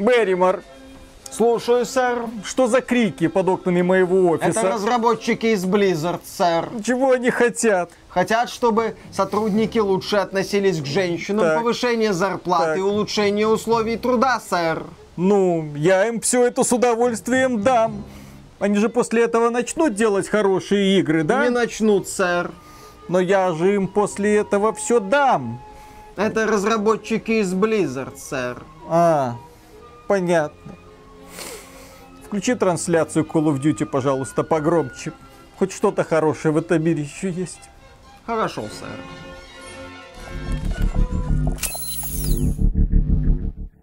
Берримор, Слушаю, сэр. что за крики под окнами моего Это офиса? разработчики из Blizzard, сэр. Чего они хотят? Хотят, чтобы сотрудники лучше относились к женщинам, Так. повышение зарплаты Так. улучшение условий труда, сэр. Ну, я им все это с удовольствием дам. Они же после этого начнут делать хорошие игры, да? Не начнут, сэр. Но я же им после этого все дам. Это разработчики из Blizzard, сэр. А, понятно. Включи трансляцию Call of Duty, пожалуйста, погромче. Хоть что-то хорошее в этом мире еще есть. Хорошо, сэр.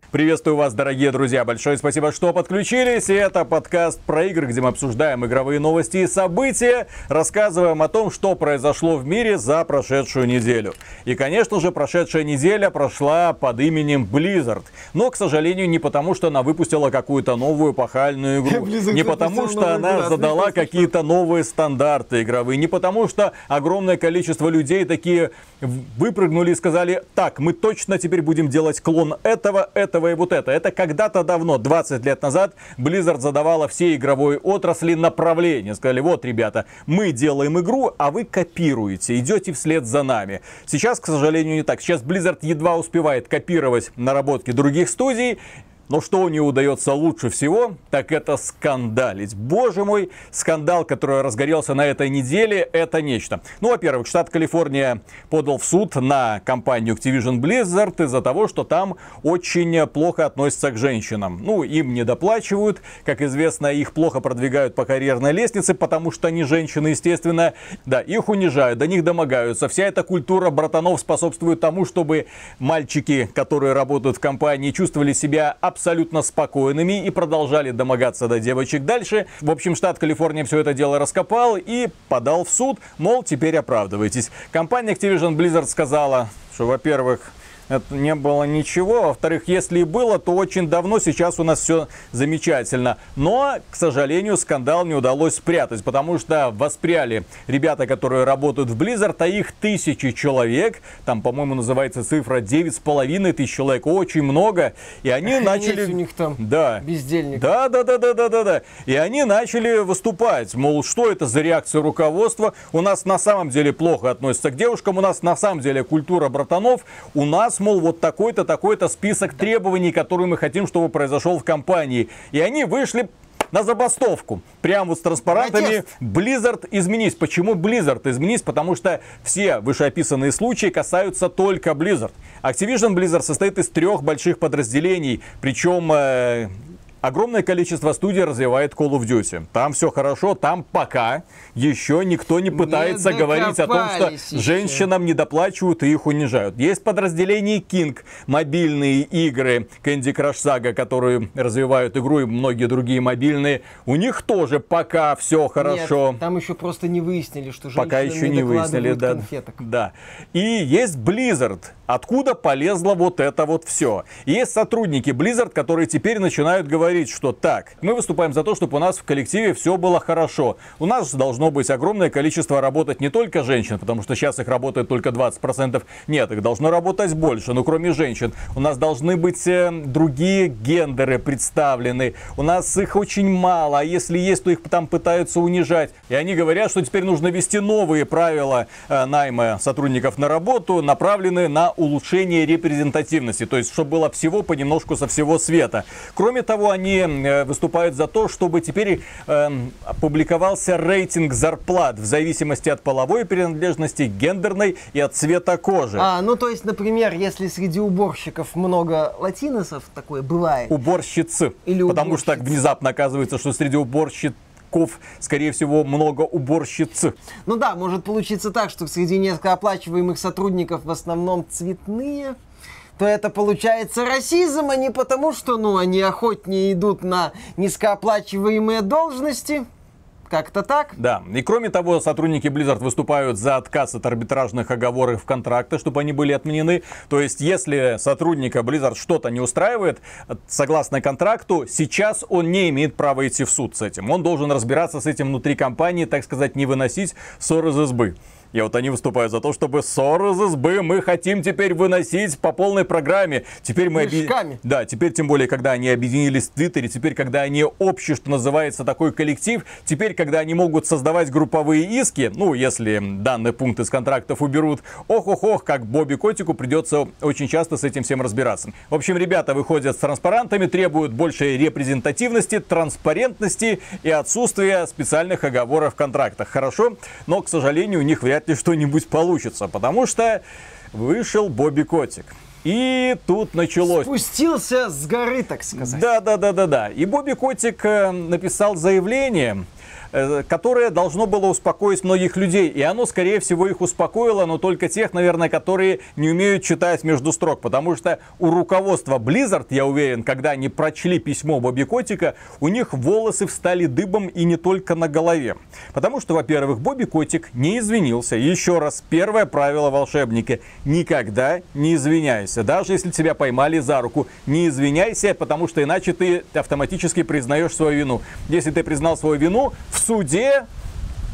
Приветствую вас, дорогие друзья. Большое спасибо, что подключились. И это подкаст про игры, где мы обсуждаем игровые новости и события, рассказываем о том, что произошло в мире за прошедшую неделю. И, конечно же, прошедшая неделя прошла под именем Blizzard. Но, к сожалению, не потому, что она выпустила какую-то новую пахальную игру. Blizzard Не потому, что она задала какие-то новые стандарты игровые. Не потому, что огромное количество людей такие выпрыгнули и сказали, так, мы точно теперь будем делать клон этого, этого и вот это. Это когда-то давно, 20 лет назад, Blizzard задавала всей игровой отрасли направление. Сказали, вот, ребята, мы делаем игру, а вы копируете, идете вслед за нами. Сейчас, к сожалению, не так. Сейчас Blizzard едва успевает копировать наработки других студий, но что у нее удается лучше всего, так это скандалить. Боже мой, скандал, который разгорелся на этой неделе, это нечто. Ну, во-первых, штат Калифорния подал в суд на компанию Activision Blizzard из-за того, что там очень плохо относятся к женщинам. Ну, им не доплачивают, как известно, их плохо продвигают по карьерной лестнице, потому что они женщины, естественно. Да, их унижают, до них домогаются. Вся эта культура братанов способствует тому, чтобы мальчики, которые работают в компании, чувствовали себя абсолютно спокойными и продолжали домогаться до девочек дальше. В общем, штат Калифорния все это дело раскопал и подал в суд, мол, теперь оправдывайтесь. Компания Activision Blizzard сказала, что, во-первых, это не было ничего. Во-вторых, если и было, то очень давно. Сейчас у нас все замечательно. Но, к сожалению, скандал не удалось спрятать, потому что воспряли ребята, которые работают в Blizzard, а их тысячи человек. Там, по-моему, называется цифра 9,5 тысяч человек. Очень много. И они начали... у них там Да. бездельник. Да, да, да, да, да, да, да. И они начали выступать. Мол, что это за реакция руководства? У нас на самом деле плохо относятся к девушкам, у нас на самом деле культура братанов, у нас, мол, вот такой-то, такой-то список требований, которые мы хотим, чтобы произошел в компании. И они вышли на забастовку. Прям вот с транспарантами Протест. Blizzard изменись. Почему Blizzard изменись? Потому что все вышеописанные случаи касаются только Blizzard. Activision Blizzard состоит из трех больших подразделений. Причем э, огромное количество студий развивает Call of Duty. Там все хорошо, там пока еще никто не пытается говорить о том, что еще. женщинам не доплачивают и их унижают. Есть подразделение King, мобильные игры, Candy Crush Saga, которые развивают игру и многие другие мобильные. У них тоже пока все хорошо. Нет, там еще просто не выяснили, что женщинам Пока еще не выяснили, докладывают да. конфеток. Да. И есть Blizzard. Откуда полезло вот это вот все? Есть сотрудники Blizzard, которые теперь начинают говорить, что так, мы выступаем за то, чтобы у нас в коллективе все было хорошо. У нас должно быть огромное количество работать не только женщин, потому что сейчас их работает только 20%. Нет, их должно работать больше, но кроме женщин. У нас должны быть э, другие гендеры представлены. У нас их очень мало, а если есть, то их там пытаются унижать. И они говорят, что теперь нужно ввести новые правила э, найма сотрудников на работу, направленные на улучшение репрезентативности. То есть, чтобы было всего понемножку со всего света. Кроме того, они э, выступают за то, чтобы теперь э, опубликовался рейтинг зарплат в зависимости от половой принадлежности, гендерной и от цвета кожи. А, ну то есть, например, если среди уборщиков много латиносов, такое бывает. Уборщицы. Или Потому что так уборщиц. внезапно оказывается, что среди уборщиков, скорее всего, много уборщиц. Ну да, может получиться так, что среди низкооплачиваемых сотрудников в основном цветные, то это получается расизм, а не потому, что ну, они охотнее идут на низкооплачиваемые должности. Как-то так. Да, и кроме того, сотрудники Blizzard выступают за отказ от арбитражных оговорок в контрактах, чтобы они были отменены. То есть, если сотрудника Blizzard что-то не устраивает, согласно контракту, сейчас он не имеет права идти в суд с этим. Он должен разбираться с этим внутри компании, так сказать, не выносить ссор из избы. И вот они выступают за то, чтобы ссоры из избы мы хотим теперь выносить по полной программе. Теперь мы... Оби... Да, теперь тем более, когда они объединились в Твиттере, теперь, когда они общее, что называется, такой коллектив, теперь, когда они могут создавать групповые иски, ну, если данный пункт из контрактов уберут, ох-ох-ох, как Бобби Котику придется очень часто с этим всем разбираться. В общем, ребята выходят с транспарантами, требуют большей репрезентативности, транспарентности и отсутствия специальных оговоров в контрактах. Хорошо, но, к сожалению, у них вряд ли что-нибудь получится, потому что вышел Бобби Котик. И тут началось. Спустился с горы, так сказать. Да, да, да, да, да. И Бобби Котик э, написал заявление которое должно было успокоить многих людей. И оно, скорее всего, их успокоило, но только тех, наверное, которые не умеют читать между строк. Потому что у руководства Blizzard, я уверен, когда они прочли письмо Бобби Котика, у них волосы встали дыбом и не только на голове. Потому что, во-первых, Бобби Котик не извинился. Еще раз, первое правило волшебника. Никогда не извиняйся. Даже если тебя поймали за руку, не извиняйся, потому что иначе ты автоматически признаешь свою вину. Если ты признал свою вину, в суде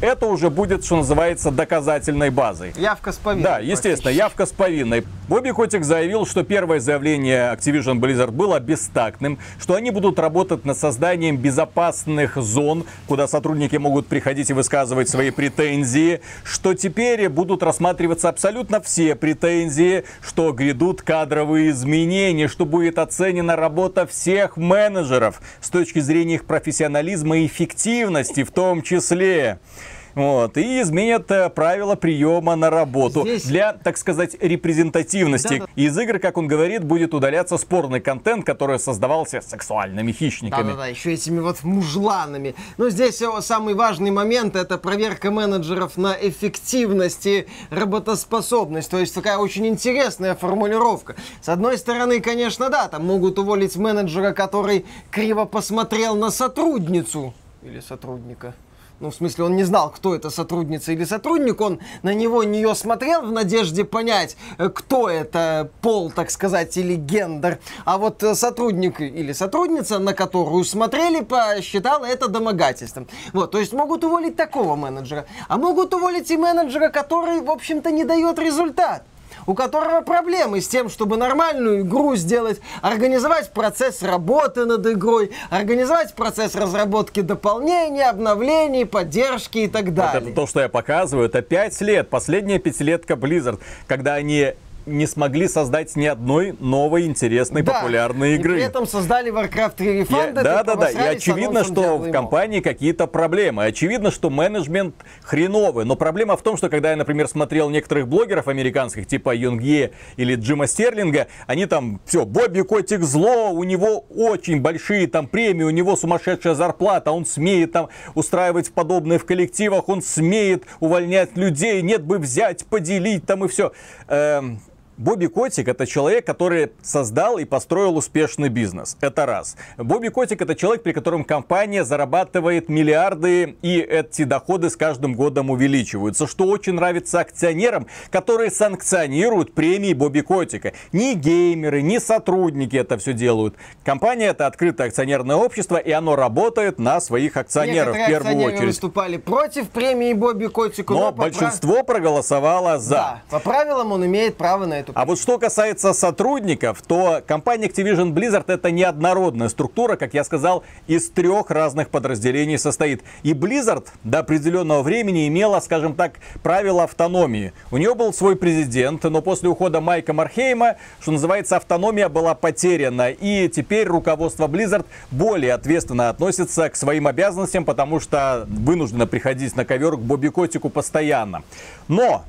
это уже будет, что называется, доказательной базой. Явка с повинной. Да, естественно, явка с повинной. Бобби Котик заявил, что первое заявление Activision Blizzard было бестактным, что они будут работать над созданием безопасных зон, куда сотрудники могут приходить и высказывать свои претензии, что теперь будут рассматриваться абсолютно все претензии, что грядут кадровые изменения, что будет оценена работа всех менеджеров с точки зрения их профессионализма и эффективности в том числе. Вот, и изменят э, правила приема на работу Здесь... для, так сказать, репрезентативности. Да, да. Из игр, как он говорит, будет удаляться спорный контент, который создавался сексуальными хищниками. Да-да-да, еще этими вот мужланами. Но здесь самый важный момент это проверка менеджеров на эффективность и работоспособность. То есть такая очень интересная формулировка. С одной стороны, конечно, да, там могут уволить менеджера, который криво посмотрел на сотрудницу или сотрудника ну, в смысле, он не знал, кто это сотрудница или сотрудник, он на него, нее смотрел в надежде понять, э, кто это пол, так сказать, или гендер. А вот э, сотрудник или сотрудница, на которую смотрели, посчитала это домогательством. Вот, то есть могут уволить такого менеджера, а могут уволить и менеджера, который, в общем-то, не дает результат у которого проблемы с тем, чтобы нормальную игру сделать, организовать процесс работы над игрой, организовать процесс разработки дополнений, обновлений, поддержки и так далее. Вот это то, что я показываю, это 5 лет, последняя пятилетка Blizzard, когда они не смогли создать ни одной новой интересной да, популярной игры. И при этом создали Warcraft 3 Refunded. Да, да, да. И очевидно, что в компании какие-то проблемы. Очевидно, что менеджмент хреновый. Но проблема в том, что когда я, например, смотрел некоторых блогеров американских, типа Юнгье или Джима Стерлинга, они там, все, Бобби Котик зло, у него очень большие там премии, у него сумасшедшая зарплата, он смеет там устраивать подобные в коллективах, он смеет увольнять людей, нет бы взять, поделить там и все. Эм, Бобби Котик это человек, который создал и построил успешный бизнес. Это раз. Бобби Котик это человек, при котором компания зарабатывает миллиарды и эти доходы с каждым годом увеличиваются, что очень нравится акционерам, которые санкционируют премии Бобби Котика. Ни геймеры, ни сотрудники это все делают. Компания это открытое акционерное общество, и оно работает на своих акционеров Некоторые в первую очередь. выступали против премии Бобби Котику. Но, но большинство прав... проголосовало за. Да, по правилам он имеет право на это эту... А вот что касается сотрудников, то компания Activision Blizzard это неоднородная структура, как я сказал, из трех разных подразделений состоит. И Blizzard до определенного времени имела, скажем так, правила автономии. У нее был свой президент, но после ухода Майка Мархейма, что называется, автономия была потеряна. И теперь руководство Blizzard более ответственно относится к своим обязанностям, потому что вынуждено приходить на ковер к Бобби Котику постоянно. Но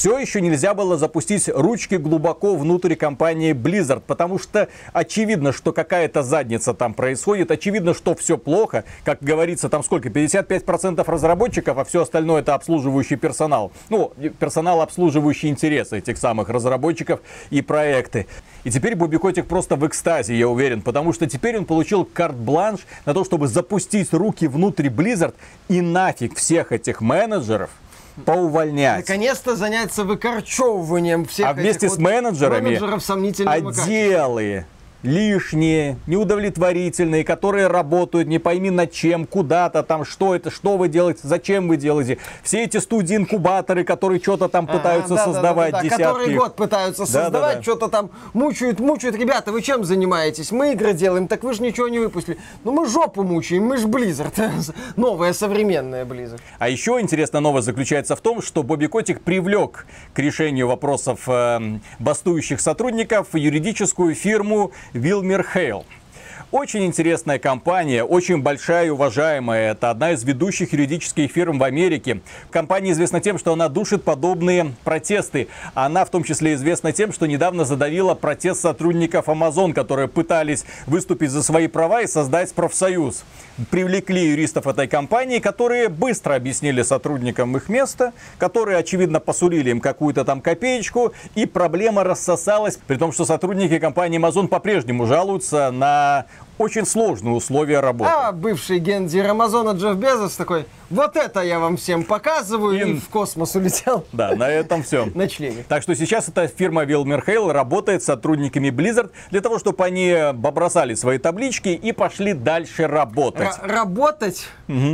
все еще нельзя было запустить ручки глубоко внутрь компании Blizzard, потому что очевидно, что какая-то задница там происходит, очевидно, что все плохо, как говорится, там сколько, 55% разработчиков, а все остальное это обслуживающий персонал. Ну, персонал, обслуживающий интересы этих самых разработчиков и проекты. И теперь Бобби Котик просто в экстазе, я уверен, потому что теперь он получил карт-бланш на то, чтобы запустить руки внутрь Blizzard и нафиг всех этих менеджеров – поувольнять. Наконец-то заняться выкорчевыванием всех А вместе с менеджерами отделы лишние, неудовлетворительные, которые работают не пойми над чем, куда-то там, что это, что вы делаете, зачем вы делаете. Все эти студии-инкубаторы, которые что-то там пытаются да, создавать, да, да, да, десятки. Которые год пытаются Да, да, создавать, да. что-то там мучают, мучают. Ребята, вы чем занимаетесь? Мы игры делаем, так вы же ничего не выпустили. Ну мы жопу мучаем, мы ж Blizzard. Новая, современная Blizzard. А еще интересная новость заключается в том, что Бобби Котик привлек к решению вопросов э, бастующих сотрудников юридическую фирму Wilmer Hale. Очень интересная компания, очень большая и уважаемая. Это одна из ведущих юридических фирм в Америке. Компания известна тем, что она душит подобные протесты. Она в том числе известна тем, что недавно задавила протест сотрудников Amazon, которые пытались выступить за свои права и создать профсоюз. Привлекли юристов этой компании, которые быстро объяснили сотрудникам их место, которые, очевидно, посулили им какую-то там копеечку, и проблема рассосалась, при том, что сотрудники компании Amazon по-прежнему жалуются на очень сложные условия работы. А бывший гендир Амазона Джефф Безос такой, вот это я вам всем показываю, и, И- в космос улетел Да, на этом все. на члене. Так что сейчас эта фирма Wilmer Hale работает с сотрудниками Blizzard для того, чтобы они побросали свои таблички и пошли дальше работать. Р- работать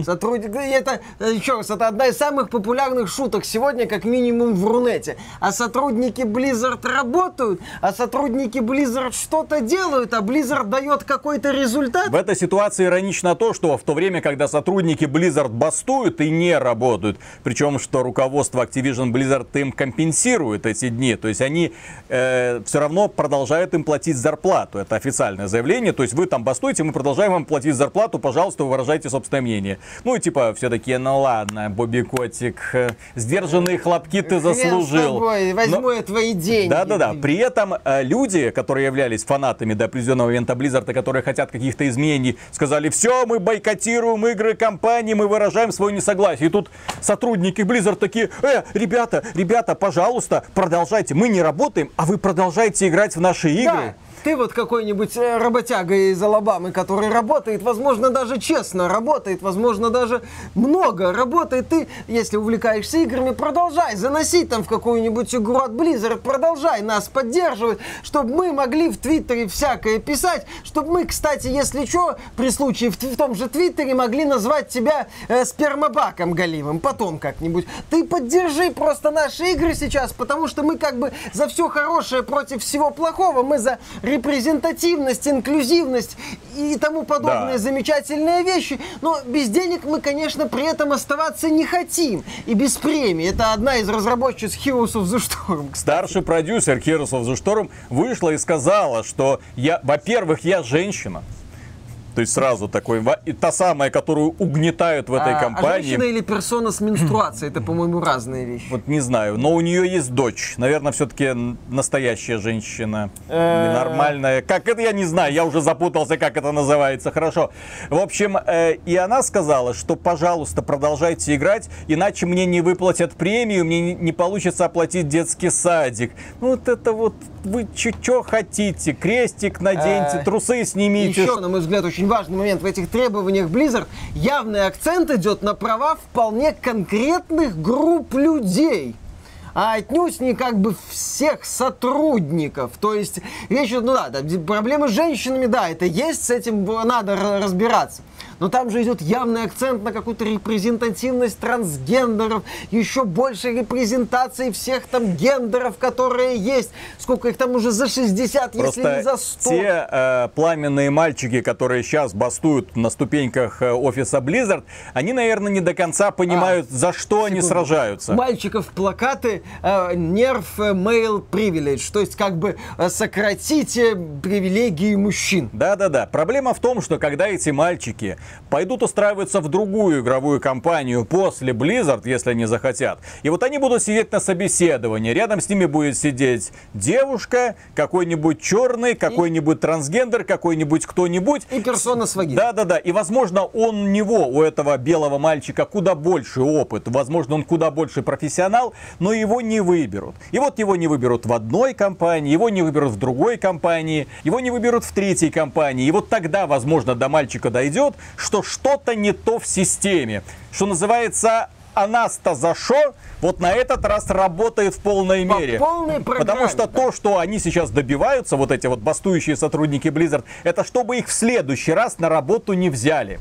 сотрудник. да, и Это, э, еще раз, это одна из самых популярных шуток сегодня, как минимум в Рунете. А сотрудники Blizzard работают, а сотрудники Blizzard что-то делают, а Blizzard дает какой-то результат. В этой ситуации иронично то, что в то время, когда сотрудники Blizzard бастуют и не работают, причем что руководство Activision Blizzard им компенсирует эти дни, то есть они э, все равно продолжают им платить зарплату. Это официальное заявление, то есть вы там бастуете, мы продолжаем вам платить зарплату, пожалуйста, вы выражайте собственное мнение. Ну и типа все такие, ну ладно, Бобби Котик, э, сдержанные хлопки ты заслужил. тобой, возьму Но- я твои деньги. да-да-да. При этом э, люди, которые являлись фанатами до определенного момента Blizzard, которые хотят каких-то изменений, сказали, все, мы бойкотируем игры компании, мы выражаем свое несогласие. И тут сотрудники Blizzard такие, э, ребята, ребята, пожалуйста, продолжайте. Мы не работаем, а вы продолжаете играть в наши игры. Да. Ты вот какой-нибудь э, работяга из Алабамы, который работает, возможно, даже честно работает, возможно, даже много работает. Ты, если увлекаешься играми, продолжай заносить там в какую-нибудь игру от Blizzard, продолжай нас поддерживать, чтобы мы могли в Твиттере всякое писать, чтобы мы, кстати, если что, при случае в, в том же Твиттере могли назвать тебя э, спермобаком галимым, потом как-нибудь. Ты поддержи просто наши игры сейчас, потому что мы как бы за все хорошее против всего плохого, мы за репрезентативность, инклюзивность и тому подобные Да. замечательные вещи. Но без денег мы, конечно, при этом оставаться не хотим. И без премии. Это одна из разработчиц Heroes of the Storm. кстати. Старший продюсер Heroes of the Storm вышла и сказала, что я, во-первых, я женщина. То есть сразу такой, и та самая, которую угнетают в этой А- А компании. женщина или персона с менструацией, это, по-моему, разные вещи. Вот не знаю, но у нее есть дочь. Наверное, все-таки настоящая женщина. Э. Нормальная. Как это, я не знаю, я уже запутался, как это называется. Хорошо. В общем, э, и она сказала, что, пожалуйста, продолжайте играть, иначе мне не выплатят премию, мне не, не получится оплатить детский садик. Ну, вот это вот, вы что хотите? Крестик наденьте, Э, трусы снимите. Еще, на мой взгляд, очень важный момент в этих требованиях Blizzard. Явный акцент идет на права вполне конкретных групп людей. А отнюдь не как бы всех сотрудников. То есть речь идет, ну да, да, проблемы с женщинами, да, это есть, с этим надо разбираться. Но там же идет явный акцент на какую-то репрезентативность трансгендеров, еще больше репрезентации всех там гендеров, которые есть. Сколько их там уже за 60, если не за 100. те э, пламенные мальчики, которые сейчас бастуют на ступеньках э, офиса Blizzard, они, наверное, не до конца понимают, за что они секунду. сражаются. Мальчиков плакаты э, нерв э, male privilege, то есть как бы э, сократите привилегии мужчин. Да-да-да. Проблема в том, что когда эти мальчики пойдут устраиваться в другую игровую компанию после Blizzard, если они захотят, и вот они будут сидеть на собеседовании, рядом с ними будет сидеть девушка, какой-нибудь черный, какой-нибудь трансгендер, какой-нибудь кто-нибудь. И персона с вагиной. Да-да-да. И, возможно, он у него, у этого белого мальчика, куда больше опыт. Возможно, он куда больше профессионал, но его не выберут. И вот его не выберут в одной компании, его не выберут в другой компании, его не выберут в третьей компании. И вот тогда, возможно, до мальчика дойдет, что что-то не то в системе. Что называется, а нас-то за что? Вот на этот раз работает в полной По мере. полной Потому что да. то, что они сейчас добиваются, вот эти вот бастующие сотрудники Blizzard, это чтобы их в следующий раз на работу не взяли.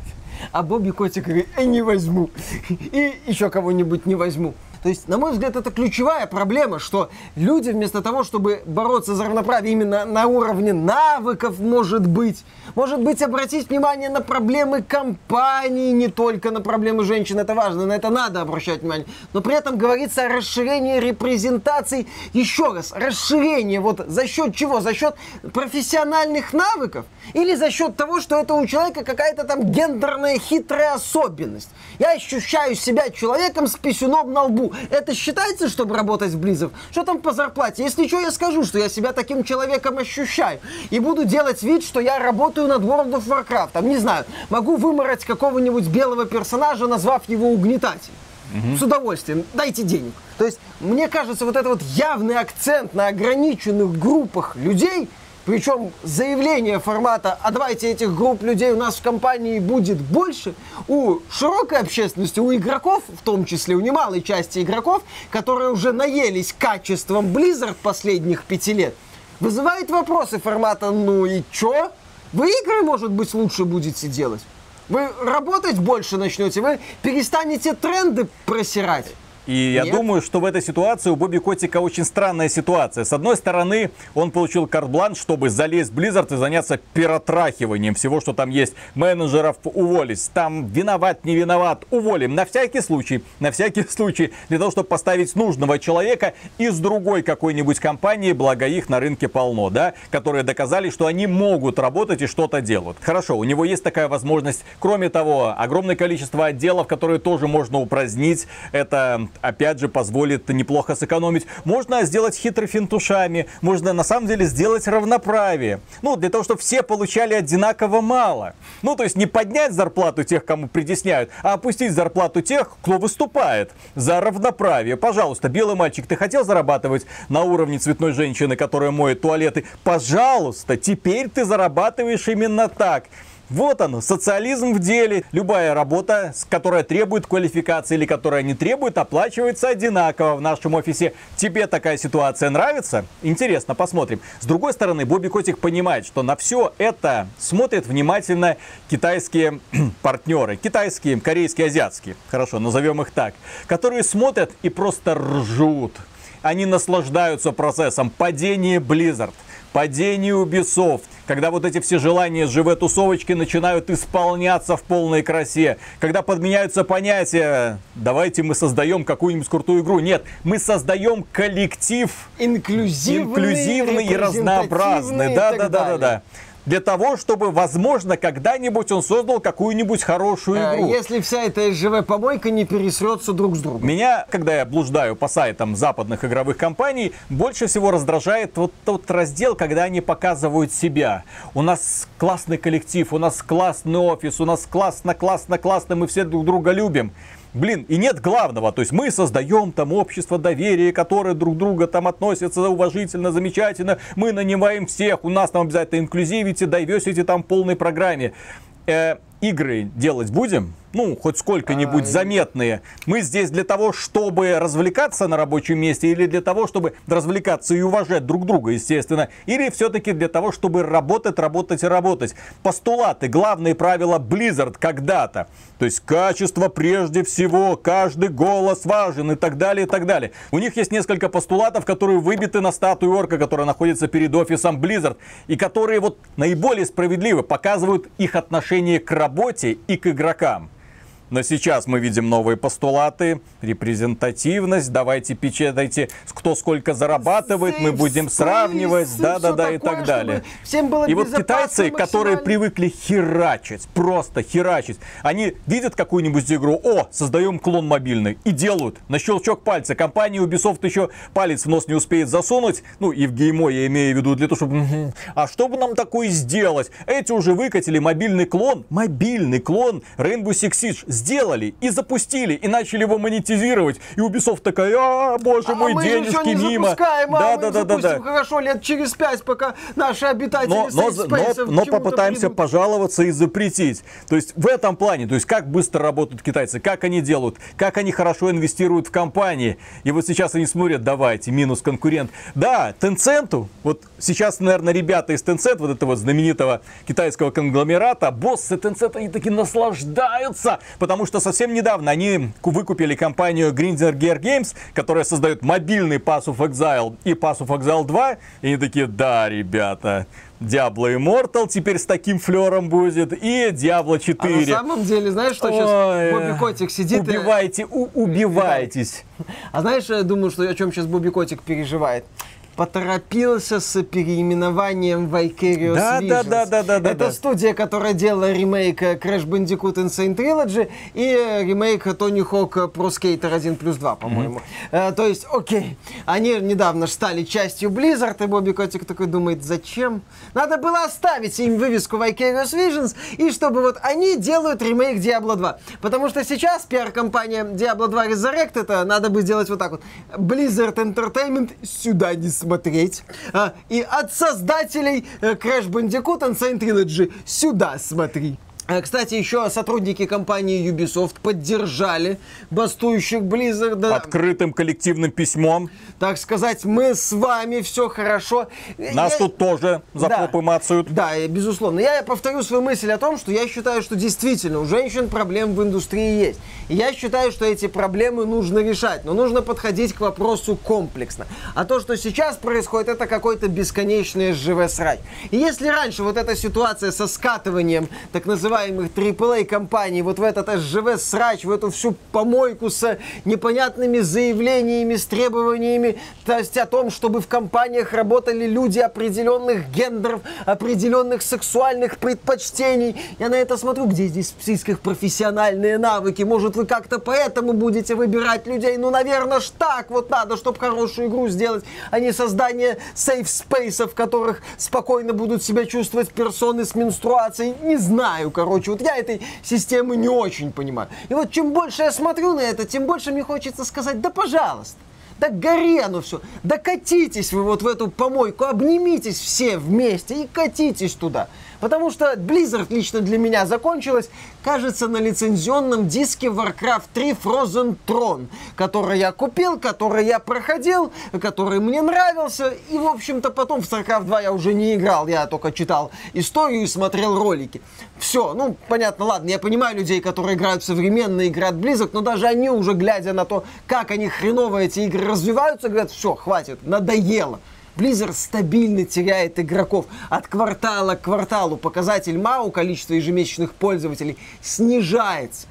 А Бобби Котик говорит, «Э, не возьму. И еще кого-нибудь не возьму. То есть, на мой взгляд, это ключевая проблема, что люди вместо того, чтобы бороться за равноправие именно на уровне навыков, может быть, может быть, обратить внимание на проблемы компании, не только на проблемы женщин, это важно, на это надо обращать внимание. Но при этом говорится о расширении репрезентаций. Еще раз, расширение вот за счет чего? За счет профессиональных навыков? Или за счет того, что это у человека какая-то там гендерная хитрая особенность? Я ощущаю себя человеком с писюном на лбу. Это считается, чтобы работать в Близов? Что там по зарплате? Если что, я скажу, что я себя таким человеком ощущаю. И буду делать вид, что я работаю над World of Warcraft. Там, не знаю, могу вымороть какого-нибудь белого персонажа, назвав его угнетатель. С удовольствием. Дайте денег. То есть, мне кажется, вот этот вот явный акцент на ограниченных группах людей, причем заявление формата, а давайте этих групп людей у нас в компании будет больше, у широкой общественности, у игроков, в том числе у немалой части игроков, которые уже наелись качеством Blizzard последних пяти лет, вызывает вопросы формата, ну и чё? Вы игры, может быть, лучше будете делать? Вы работать больше начнете, вы перестанете тренды просирать. И я Нет. думаю, что в этой ситуации у Бобби Котика очень странная ситуация. С одной стороны, он получил карт-бланш, чтобы залезть в Blizzard и заняться пиротрахиванием всего, что там есть. Менеджеров уволить. Там виноват, не виноват, уволим. На всякий случай, на всякий случай, для того, чтобы поставить нужного человека из другой какой-нибудь компании, благо их на рынке полно, да, которые доказали, что они могут работать и что-то делают. Хорошо, у него есть такая возможность. Кроме того, огромное количество отделов, которые тоже можно упразднить. Это опять же, позволит неплохо сэкономить. Можно сделать хитро финтушами, можно на самом деле сделать равноправие. Ну, для того, чтобы все получали одинаково мало. Ну, то есть не поднять зарплату тех, кому притесняют, а опустить зарплату тех, кто выступает за равноправие. Пожалуйста, белый мальчик, ты хотел зарабатывать на уровне цветной женщины, которая моет туалеты? Пожалуйста, теперь ты зарабатываешь именно так. Вот он, социализм в деле. Любая работа, которая требует квалификации или которая не требует, оплачивается одинаково в нашем офисе. Тебе такая ситуация нравится? Интересно, посмотрим. С другой стороны, Бобби Котик понимает, что на все это смотрят внимательно китайские партнеры. Китайские, корейские, азиатские. Хорошо, назовем их так. Которые смотрят и просто ржут. Они наслаждаются процессом падения Blizzard, падения Ubisoft, когда вот эти все желания живой тусовочки начинают исполняться в полной красе, когда подменяются понятия, давайте мы создаем какую-нибудь крутую игру. Нет, мы создаем коллектив Инклюзивный, инклюзивный и разнообразный. репрезентативный Для того, чтобы, возможно, когда-нибудь он создал какую-нибудь хорошую Э, игру. Если вся эта СЖВ-помойка не пересрется друг с другом. Меня, когда я блуждаю по сайтам западных игровых компаний, больше всего раздражает вот тот раздел, когда они показывают себя. У нас классный коллектив, у нас классный офис, у нас классно, классно, классно, мы все друг друга любим. Блин, и нет главного, то есть мы создаем там общество доверия, которое друг друга там относятся уважительно, замечательно, мы нанимаем всех, у нас там обязательно инклюзивити, diversity там полной программе. Э, игры делать будем? Ну, хоть сколько-нибудь А, заметные. Мы здесь для того, чтобы развлекаться на рабочем месте, или для того, чтобы развлекаться и уважать друг друга, естественно, или все-таки для того, чтобы работать, работать и работать. Постулаты, главные правила Blizzard когда-то. То есть качество прежде всего, каждый голос важен и так далее, и так далее. У них есть несколько постулатов, которые выбиты на статую орка, которая находится перед офисом Blizzard, и которые вот наиболее справедливо показывают их отношение к работе и к игрокам. Но сейчас мы видим новые постулаты, репрезентативность, давайте печатайте, кто сколько зарабатывает, мы будем сравнивать, да-да-да и так далее. всем было И вот китайцы, которые привыкли херачить, просто херачить, они видят какую-нибудь игру, о, создаем клон мобильный, и делают. На щелчок пальца. Компания Ubisoft еще палец в нос не успеет засунуть, ну и в геймо я имею в виду, для того, чтобы... «Мгм, А что бы нам такое сделать? Эти уже выкатили мобильный клон, мобильный клон. Rainbow Six Siege. Сделали и запустили, и начали его монетизировать. И Ubisoft такая, а, боже А мой, мы денежки не мимо. запускаем, а да, мы да, да, да, да. хорошо лет через пять, пока наши обитатели Но, но, но, но попытаемся придут. пожаловаться и запретить. То есть в этом плане, то есть как быстро работают китайцы, как они делают, как они хорошо инвестируют в компании. И вот сейчас они смотрят, давайте, минус конкурент. Да, Tencent, вот сейчас, наверное, ребята из Tencent, вот этого знаменитого китайского конгломерата, боссы Tencent, они таки наслаждаются, потому что совсем недавно они ку- выкупили компанию Grinder Gear Games, которая создает мобильный Pass of Exile и Pass of Exile 2, и они такие, да, ребята, Diablo Immortal теперь с таким флером будет, и Diablo А 4. на самом деле, знаешь, что Ой, сейчас Бобби Котик сидит и- Убивайте, у- убивайтесь. А знаешь, я думаю, что о чем сейчас Бобби Котик переживает? Поторопился с переименованием Vicarious Да, Visions. да, да, да, да, да, Это да. студия, которая делала ремейк э, Crash Bandicoot Insane Trilogy и э, ремейк Тони Хок Pro Skater 1 плюс 2, по-моему. Э, то есть, окей, они недавно стали частью Blizzard, и Бобби Котик такой думает, зачем? Надо было оставить им вывеску Vicarious Visions, и чтобы вот они делают ремейк Diablo 2. Потому что сейчас пиар-компания Diablo 2 Resurrect, это надо бы сделать вот так вот. Blizzard Entertainment сюда не смотреть. А, и от создателей э, Crash Bandicoot Insane Trilogy сюда смотри. Э, Кстати, еще сотрудники компании Ubisoft поддержали бастующих Blizzard. Открытым коллективным письмом. Так сказать, мы с вами, все хорошо. Нас Я- тут тоже за Да. попы мацают. Да, и безусловно. Я повторю свою мысль о том, что я считаю, что действительно у женщин проблем в индустрии есть. И я считаю, что эти проблемы нужно решать, но нужно подходить к вопросу комплексно. А то, что сейчас происходит, это какой-то бесконечный СЖВ срать. И если раньше вот эта ситуация со скатыванием так называемых AAA компаний вот в этот СЖВ срач, в эту всю помойку с непонятными заявлениями, с требованиями, то есть о том, чтобы в компаниях работали люди определенных гендеров, определенных сексуальных предпочтений. Я на это смотрю, где здесь в списках профессиональные навыки. Может, вы как-то поэтому будете выбирать людей? Ну, наверное, ж так вот надо, чтобы хорошую игру сделать, а не создание сейф-спейсов, в которых спокойно будут себя чувствовать персоны с менструацией. Не знаю, короче, вот я этой системы не очень понимаю. И вот чем больше я смотрю на это, тем больше мне хочется сказать, да пожалуйста. Да гори оно все. Да катитесь вы вот в эту помойку, обнимитесь все вместе и катитесь туда. Потому что Blizzard лично для меня закончилась, кажется, на лицензионном диске Warcraft 3 Frozen Throne, который я купил, который я проходил, который мне нравился. И, в общем-то, потом в StarCraft 2 я уже не играл, я только читал историю и смотрел ролики. Все, ну, понятно, ладно, я понимаю людей, которые играют в современные игры от Blizzard, но даже они уже, глядя на то, как они хреново эти игры развиваются, говорят, все, хватит, надоело. Blizzard стабильно теряет игроков. От квартала к кварталу показатель МАУ, количество ежемесячных пользователей, снижается.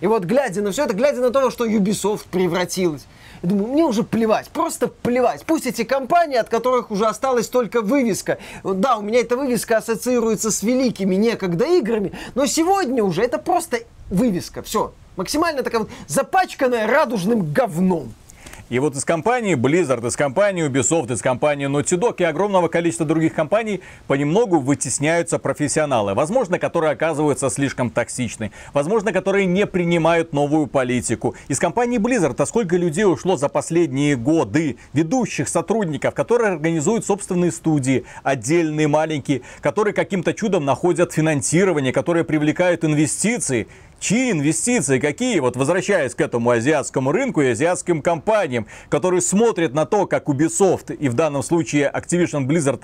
И вот глядя на все это, глядя на то, что Ubisoft превратилась, я думаю, мне уже плевать, просто плевать. Пусть эти компании, от которых уже осталась только вывеска. Да, у меня эта вывеска ассоциируется с великими некогда играми, но сегодня уже это просто вывеска. Все. Максимально такая вот запачканная радужным говном. И вот из компании Blizzard, из компании Ubisoft, из компании Naughty Dog и огромного количества других компаний понемногу вытесняются профессионалы, возможно, которые оказываются слишком токсичны, возможно, которые не принимают новую политику. Из компании Blizzard а сколько людей ушло за последние годы, ведущих сотрудников, которые организуют собственные студии, отдельные, маленькие, которые каким-то чудом находят финансирование, которые привлекают инвестиции. Чьи инвестиции, какие? Вот возвращаясь к этому азиатскому рынку и азиатским компаниям, которые смотрят на то, как Ubisoft и в данном случае Activision Blizzard,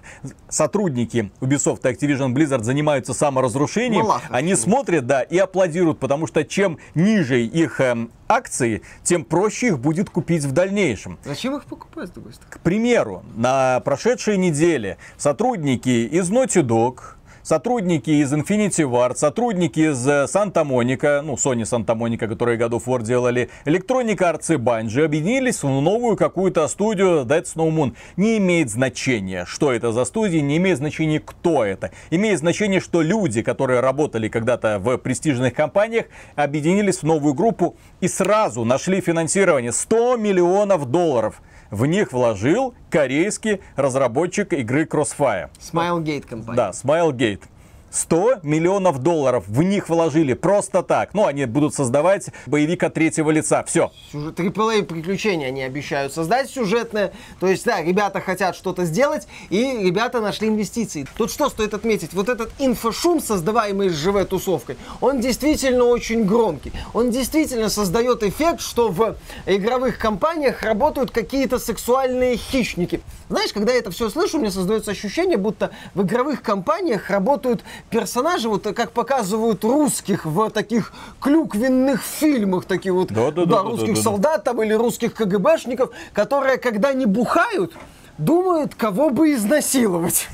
сотрудники Ubisoft и Activision Blizzard занимаются саморазрушением, Малахов. они смотрят, да, и аплодируют, потому что чем ниже их эм, акции, тем проще их будет купить в дальнейшем. Зачем их покупать, с другой стороны? К примеру, на прошедшей неделе сотрудники из Naughty Dog, сотрудники из Infinity Ward, сотрудники из э, Santa Monica, ну, Sony Santa Monica, которые God of War делали, Electronic Arts и Bungie объединились в новую какую-то студию Dead Snow Moon. Не имеет значения, что это за студия, не имеет значения, кто это. Имеет значение, что люди, которые работали когда-то в престижных компаниях, объединились в новую группу и сразу нашли финансирование 100 миллионов долларов. В них вложил корейский разработчик игры Crossfire. Smilegate компания. Да, Smilegate. 100 миллионов долларов в них вложили просто так. Ну, они будут создавать боевик от третьего лица. Все. AAA приключения они обещают создать сюжетное. То есть, да, ребята хотят что-то сделать, и ребята нашли инвестиции. Тут что стоит отметить? Вот этот инфошум, создаваемый живой тусовкой, он действительно очень громкий. Он действительно создает эффект, что в игровых компаниях работают какие-то сексуальные хищники. Знаешь, когда я это все слышу, меня создается ощущение, будто в игровых компаниях работают персонажи, вот как показывают русских в таких клюквенных фильмах, такие вот да, да, да, да, русских да, да, солдат там или русских КГБшников, которые, когда не бухают, думают, кого бы изнасиловать.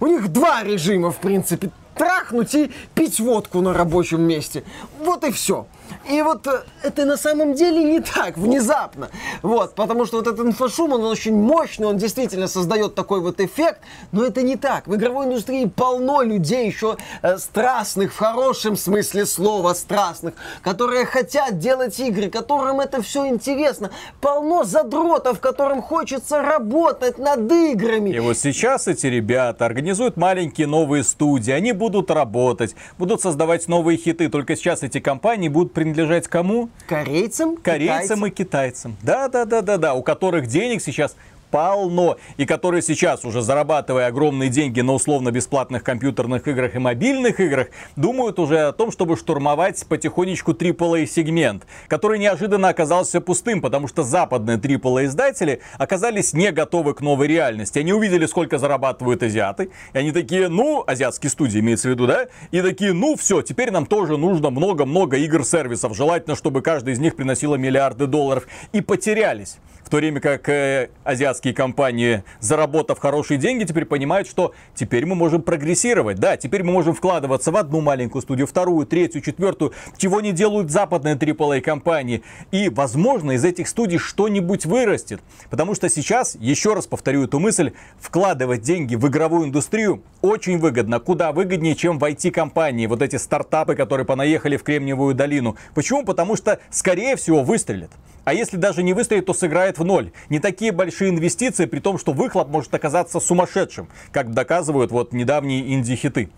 У них два режима, в принципе. Трахнуть и пить водку на рабочем месте. Вот и все. И вот э, это на самом деле не так, внезапно. Вот, потому что вот этот инфошум, он очень мощный, он действительно создает такой вот эффект, но это не так. В игровой индустрии полно людей еще э, страстных, в хорошем смысле слова страстных, которые хотят делать игры, которым это все интересно. Полно задротов, которым хочется работать над играми. И вот сейчас эти ребята организуют маленькие новые студии, они будут работать, будут создавать новые хиты, только сейчас эти компании будут принадлежать кому? Корейцам, Корейцам китайцам. и китайцам. Да, да, да, да, да. У которых денег сейчас полно, и которые сейчас, уже зарабатывая огромные деньги на условно-бесплатных компьютерных играх и мобильных играх, думают уже о том, чтобы штурмовать потихонечку AAA-сегмент, который неожиданно оказался пустым, потому что западные AAA-издатели оказались не готовы к новой реальности. Они увидели, сколько зарабатывают азиаты, и они такие, ну, азиатские студии имеется в виду, да, и такие, ну, все, теперь нам тоже нужно много-много игр-сервисов, желательно, чтобы каждый из них приносила миллиарды долларов, и потерялись. То время как э, азиатские компании, заработав хорошие деньги, теперь понимают, что теперь мы можем прогрессировать. Да, теперь мы можем вкладываться в одну маленькую студию, вторую, третью, четвертую, чего не делают западные AAA компании. И, возможно, из этих студий что-нибудь вырастет. Потому что сейчас, еще раз повторю эту мысль, вкладывать деньги в игровую индустрию очень выгодно. Куда выгоднее, чем в IT-компании. Вот эти стартапы, которые понаехали в Кремниевую долину. Почему? Потому что, скорее всего, выстрелят. А если даже не выстрелит, то сыграет в ноль. Не такие большие инвестиции, при том, что выхлоп может оказаться сумасшедшим, как доказывают вот недавние инди-хиты.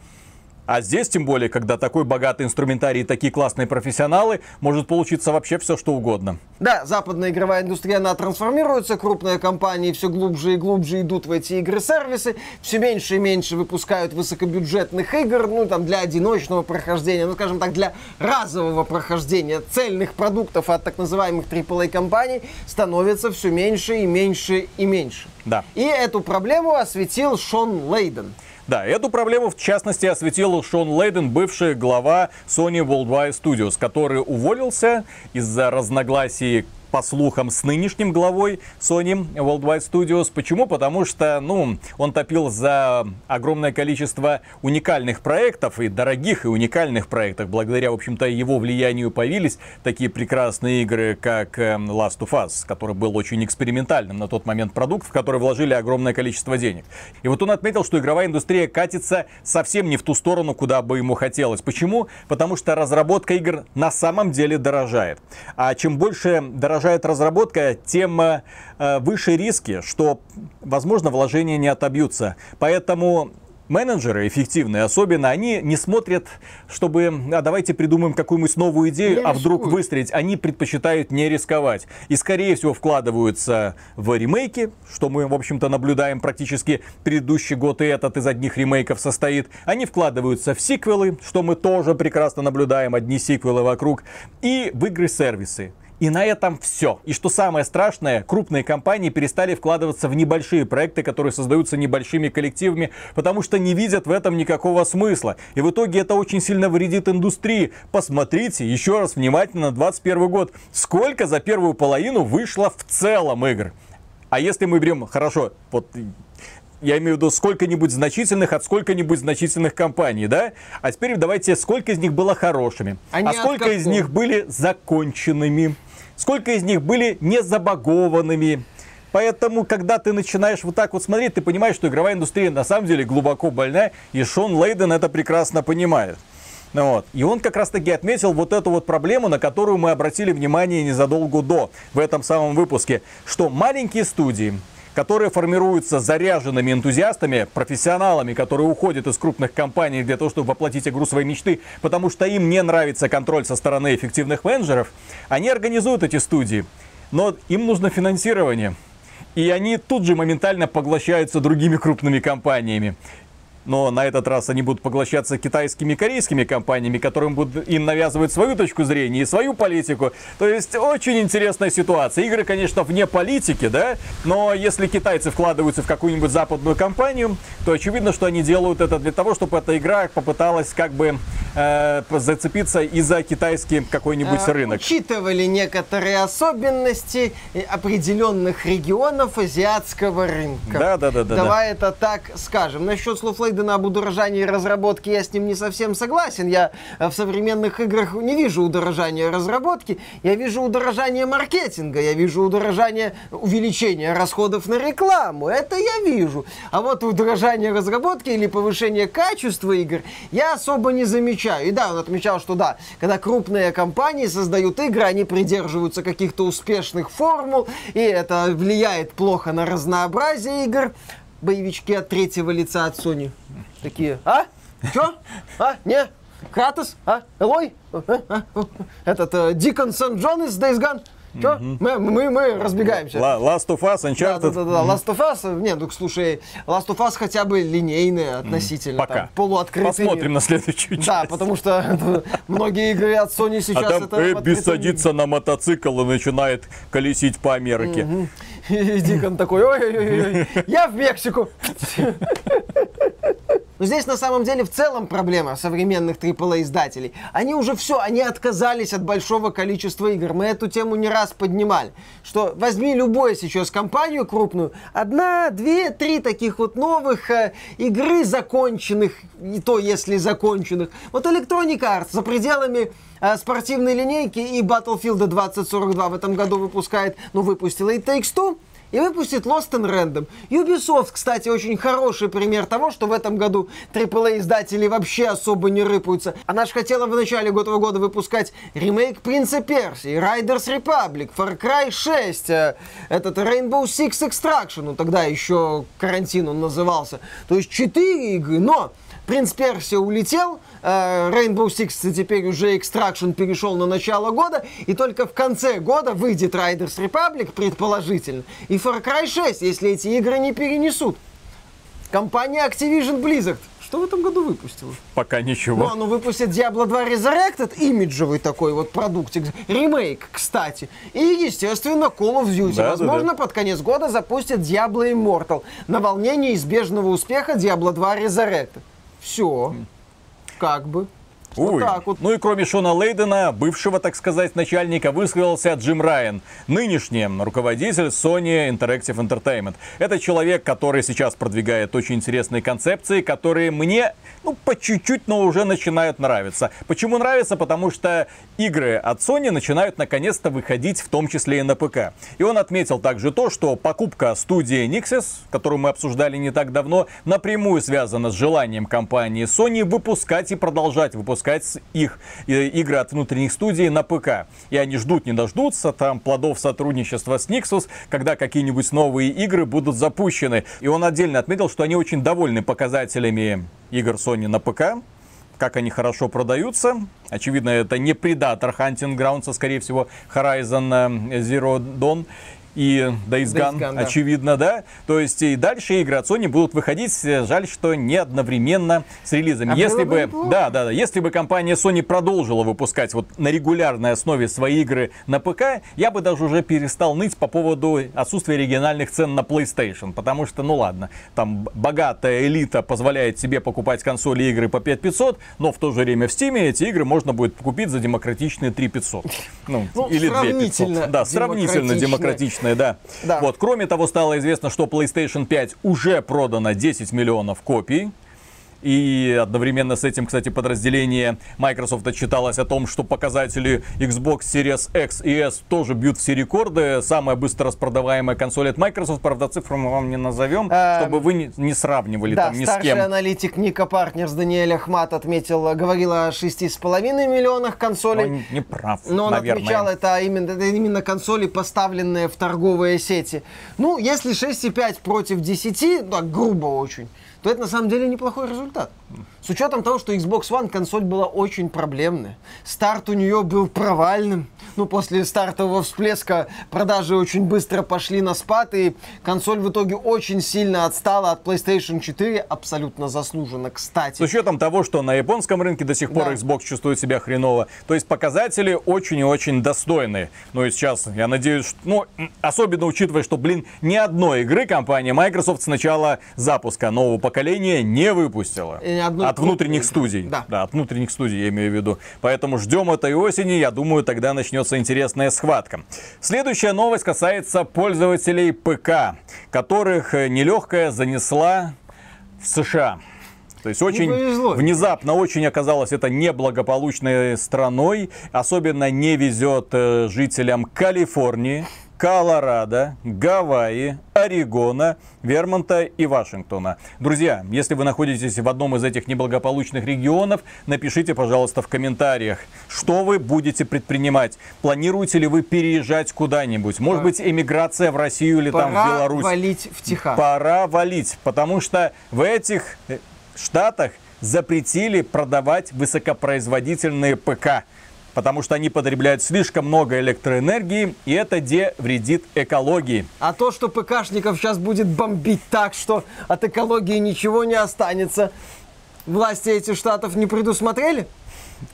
А здесь, тем более, когда такой богатый инструментарий и такие классные профессионалы, может получиться вообще все, что угодно. Да, западная игровая индустрия, она трансформируется, крупные компании все глубже и глубже идут в эти игры-сервисы, все меньше и меньше выпускают высокобюджетных игр, ну, там, для одиночного прохождения, ну, скажем так, для разового прохождения цельных продуктов от так называемых AAA-компаний становится все меньше и меньше и меньше. Да. И эту проблему осветил Шон Лейден. Да, эту проблему в частности осветил Шон Лейден, бывший глава Sony Worldwide Studios, который уволился из-за разногласий по слухам, с нынешним главой Sony Worldwide Studios. Почему? Потому что, ну, он топил за огромное количество уникальных проектов, и дорогих, и уникальных проектов. Благодаря, в общем-то, его влиянию появились такие прекрасные игры, как эм, Last of Us, который был очень экспериментальным на тот момент продукт, в который вложили огромное количество денег. И вот он отметил, что игровая индустрия катится совсем не в ту сторону, куда бы ему хотелось. Почему? Потому что разработка игр на самом деле дорожает. А чем больше дорожает дорожает разработка, тем э, выше риски, что, возможно, вложения не отобьются. Поэтому менеджеры эффективные, особенно, они не смотрят, чтобы, а давайте придумаем какую-нибудь новую идею, Не а вдруг рискуют. выстрелить. Они предпочитают не рисковать. И, скорее всего, вкладываются в ремейки, что мы, в общем-то, наблюдаем практически предыдущий год, и этот из одних ремейков состоит. Они вкладываются в сиквелы, что мы тоже прекрасно наблюдаем, одни сиквелы вокруг, и в игры-сервисы. И на этом все. И что самое страшное, крупные компании перестали вкладываться в небольшие проекты, которые создаются небольшими коллективами, потому что не видят в этом никакого смысла. И в итоге это очень сильно вредит индустрии. Посмотрите еще раз внимательно на 2021 год. Сколько за первую половину вышло в целом игр? А если мы берем, хорошо, вот я имею в виду сколько-нибудь значительных от сколько-нибудь значительных компаний, да? А теперь давайте, сколько из них было хорошими, А не а сколько из них были законченными, сколько из них были не забагованными. Поэтому, когда ты начинаешь вот так вот смотреть, ты понимаешь, что игровая индустрия на самом деле глубоко больна, и Шон Лейден это прекрасно понимает. Ну Вот. И он как раз таки отметил вот эту вот проблему, на которую мы обратили внимание незадолго до, в этом самом выпуске, что маленькие студии, которые формируются заряженными энтузиастами, профессионалами, которые уходят из крупных компаний для того, чтобы воплотить игру своей мечты, потому что им не нравится контроль со стороны эффективных менеджеров, они организуют эти студии. Но им нужно финансирование. И они тут же моментально поглощаются другими крупными компаниями но на этот раз они будут поглощаться китайскими и корейскими компаниями, которым будут им навязывать свою точку зрения и свою политику. То есть очень интересная ситуация. Игры, конечно, вне политики, да, но если китайцы вкладываются в какую-нибудь западную компанию, то очевидно, что они делают это для того, чтобы эта игра попыталась как бы э, зацепиться и за китайский какой-нибудь э, рынок. Учитывали некоторые особенности определенных регионов азиатского рынка. Да, да, да. да Давай да. это так скажем. Насчет слов Лейдена об удорожании разработки я с ним не совсем согласен. Я э, в современных играх не вижу удорожания разработки, я вижу удорожание маркетинга, я вижу удорожание увеличения расходов на рекламу. Это я вижу. А вот удорожание разработки или повышение качества игр я особо не замечаю. И да, он отмечал, что да, когда крупные компании создают игры, они придерживаются каких-то успешных формул, и это влияет плохо на разнообразие игр боевички от третьего лица от Sony. Такие, а? Чё? А? Не? Кратос? А? Элой? А? А? Этот э, Дикон Сент-Джон из Days Gone? Что? Mm-hmm. Мы, мы, мы разбегаемся. Last of Us, Uncharted. Да, да, да, да. Mm-hmm. Last of Us, нет, ну слушай, Last of Us хотя бы линейные относительно. Пока. Там, полуоткрытые. Посмотрим на следующую часть. Да, потому что многие игры от Sony сейчас а там это... Эбби садится на мотоцикл и начинает колесить по Америке. Mm-hmm. И Дикон такой, ой-ой-ой, я в Мексику. Но здесь на самом деле в целом проблема современных AAA издателей. Они уже все, они отказались от большого количества игр. Мы эту тему не раз поднимали. Что возьми любую сейчас компанию крупную, одна, две, три таких вот новых э, игры законченных, и то если законченных. Вот Electronic Arts за пределами э, спортивной линейки и Battlefield 2042 в этом году выпускает, ну выпустила и Takes Two, и выпустит Lost in Random. Ubisoft, кстати, очень хороший пример того, что в этом году AAA-издатели вообще особо не рыпаются. Она же хотела в начале этого года выпускать ремейк Принца Персии, Riders Republic, Far Cry 6, э, этот Rainbow Six Extraction, ну тогда еще карантин он назывался. То есть четыре игры, но Принц Персия улетел, Rainbow Six теперь уже Extraction перешел на начало года, и только в конце года выйдет Riders Republic, предположительно, и Far Cry 6, если эти игры не перенесут. Компания Activision Blizzard что в этом году выпустила? Пока ничего. Ну, оно выпустит Diablo 2 Resurrected, имиджевый такой вот продуктик, ремейк, кстати. И, естественно, Call of Duty. Да, Возможно, да, да. под конец года запустят Diablo Immortal на волне неизбежного успеха Diablo 2 Resurrected. Все. Как бы. Вот так вот. Ну и кроме Шона Лейдена, бывшего, так сказать, начальника, высказался Джим Райан, нынешний руководитель Sony Interactive Entertainment. Это человек, который сейчас продвигает очень интересные концепции, которые мне, ну, по чуть-чуть, но уже начинают нравиться. Почему нравится? Потому что игры от Sony начинают наконец-то выходить, в том числе и на ПК. И он отметил также то, что покупка студии Nixes, которую мы обсуждали не так давно, напрямую связана с желанием компании Sony выпускать и продолжать выпускать запускать их э, игры от внутренних студий на ПК. И они ждут, не дождутся там плодов сотрудничества с Nixus, когда какие-нибудь новые игры будут запущены. И он отдельно отметил, что они очень довольны показателями игр Sony на ПК, как они хорошо продаются. Очевидно, это не Predator Hunting Grounds, а скорее всего Horizon э, Zero Dawn и Days Gone, Days Gone очевидно, да. да. То есть и дальше игры от Sony будут выходить, жаль, что не одновременно с релизами. А если бы, бы да, да, да, если бы компания Sony продолжила выпускать вот на регулярной основе свои игры на ПК, я бы даже уже перестал ныть по поводу отсутствия региональных цен на PlayStation, потому что, ну ладно, там богатая элита позволяет себе покупать консоли и игры по 5500, но в то же время в Steam эти игры можно будет купить за демократичные 3500. Ну, ну или 2500. Да, сравнительно демократично интересное, да. да. Вот, кроме того, стало известно, что PlayStation 5 уже продано 10 миллионов копий. И одновременно с этим, кстати, подразделение Microsoft отчиталось о том, что показатели Xbox Series X и S тоже бьют все рекорды. Самая быстро распродаваемая консоль от Microsoft. Правда, цифру мы вам не назовем, а, чтобы вы не, не сравнивали да, там ни с кем. аналитик Ника Партнерс Даниэль Ахмат отметил, говорил о 6,5 миллионах консолей. Он не прав, Но он наверное. отмечал, это именно, это именно консоли, поставленные в торговые сети. Ну, если 6,5 против 10, так грубо очень, то это на самом деле неплохой результат. С учетом того, что Xbox One консоль была очень проблемная. Старт у нее был провальным. Ну, после стартового всплеска продажи очень быстро пошли на спад, и консоль в итоге очень сильно отстала от PlayStation 4, абсолютно заслуженно, кстати. С учетом того, что на японском рынке до сих пор да. Xbox чувствует себя хреново. То есть показатели очень и очень достойные. Ну и сейчас, я надеюсь, что, ну, особенно учитывая, что, блин, ни одной игры компания Microsoft с начала запуска нового поколения не выпустила. И одной от внутренних студий. Да. да, от внутренних студий я имею в виду. Поэтому ждем этой осени, я думаю, тогда начнется интересная схватка. Следующая новость касается пользователей ПК, которых э, нелегкая занесла в США. То есть очень внезапно очень оказалось это неблагополучной страной. Особенно не везет э, жителям Калифорнии. Колорадо, Гавайи, Орегона, Вермонта и Вашингтона. Друзья, если вы находитесь в одном из этих неблагополучных регионов, напишите, пожалуйста, в комментариях, что вы будете предпринимать. Планируете ли вы переезжать куда-нибудь? Может быть, эмиграция в Россию или Пора там в Беларусь? Пора валить в Техас. Пора валить, потому что в этих э, штатах запретили продавать высокопроизводительные ПК потому что они потребляют слишком много электроэнергии, и это где вредит экологии. А то, что ПКшников сейчас будет бомбить так, что от экологии ничего не останется, власти этих штатов не предусмотрели?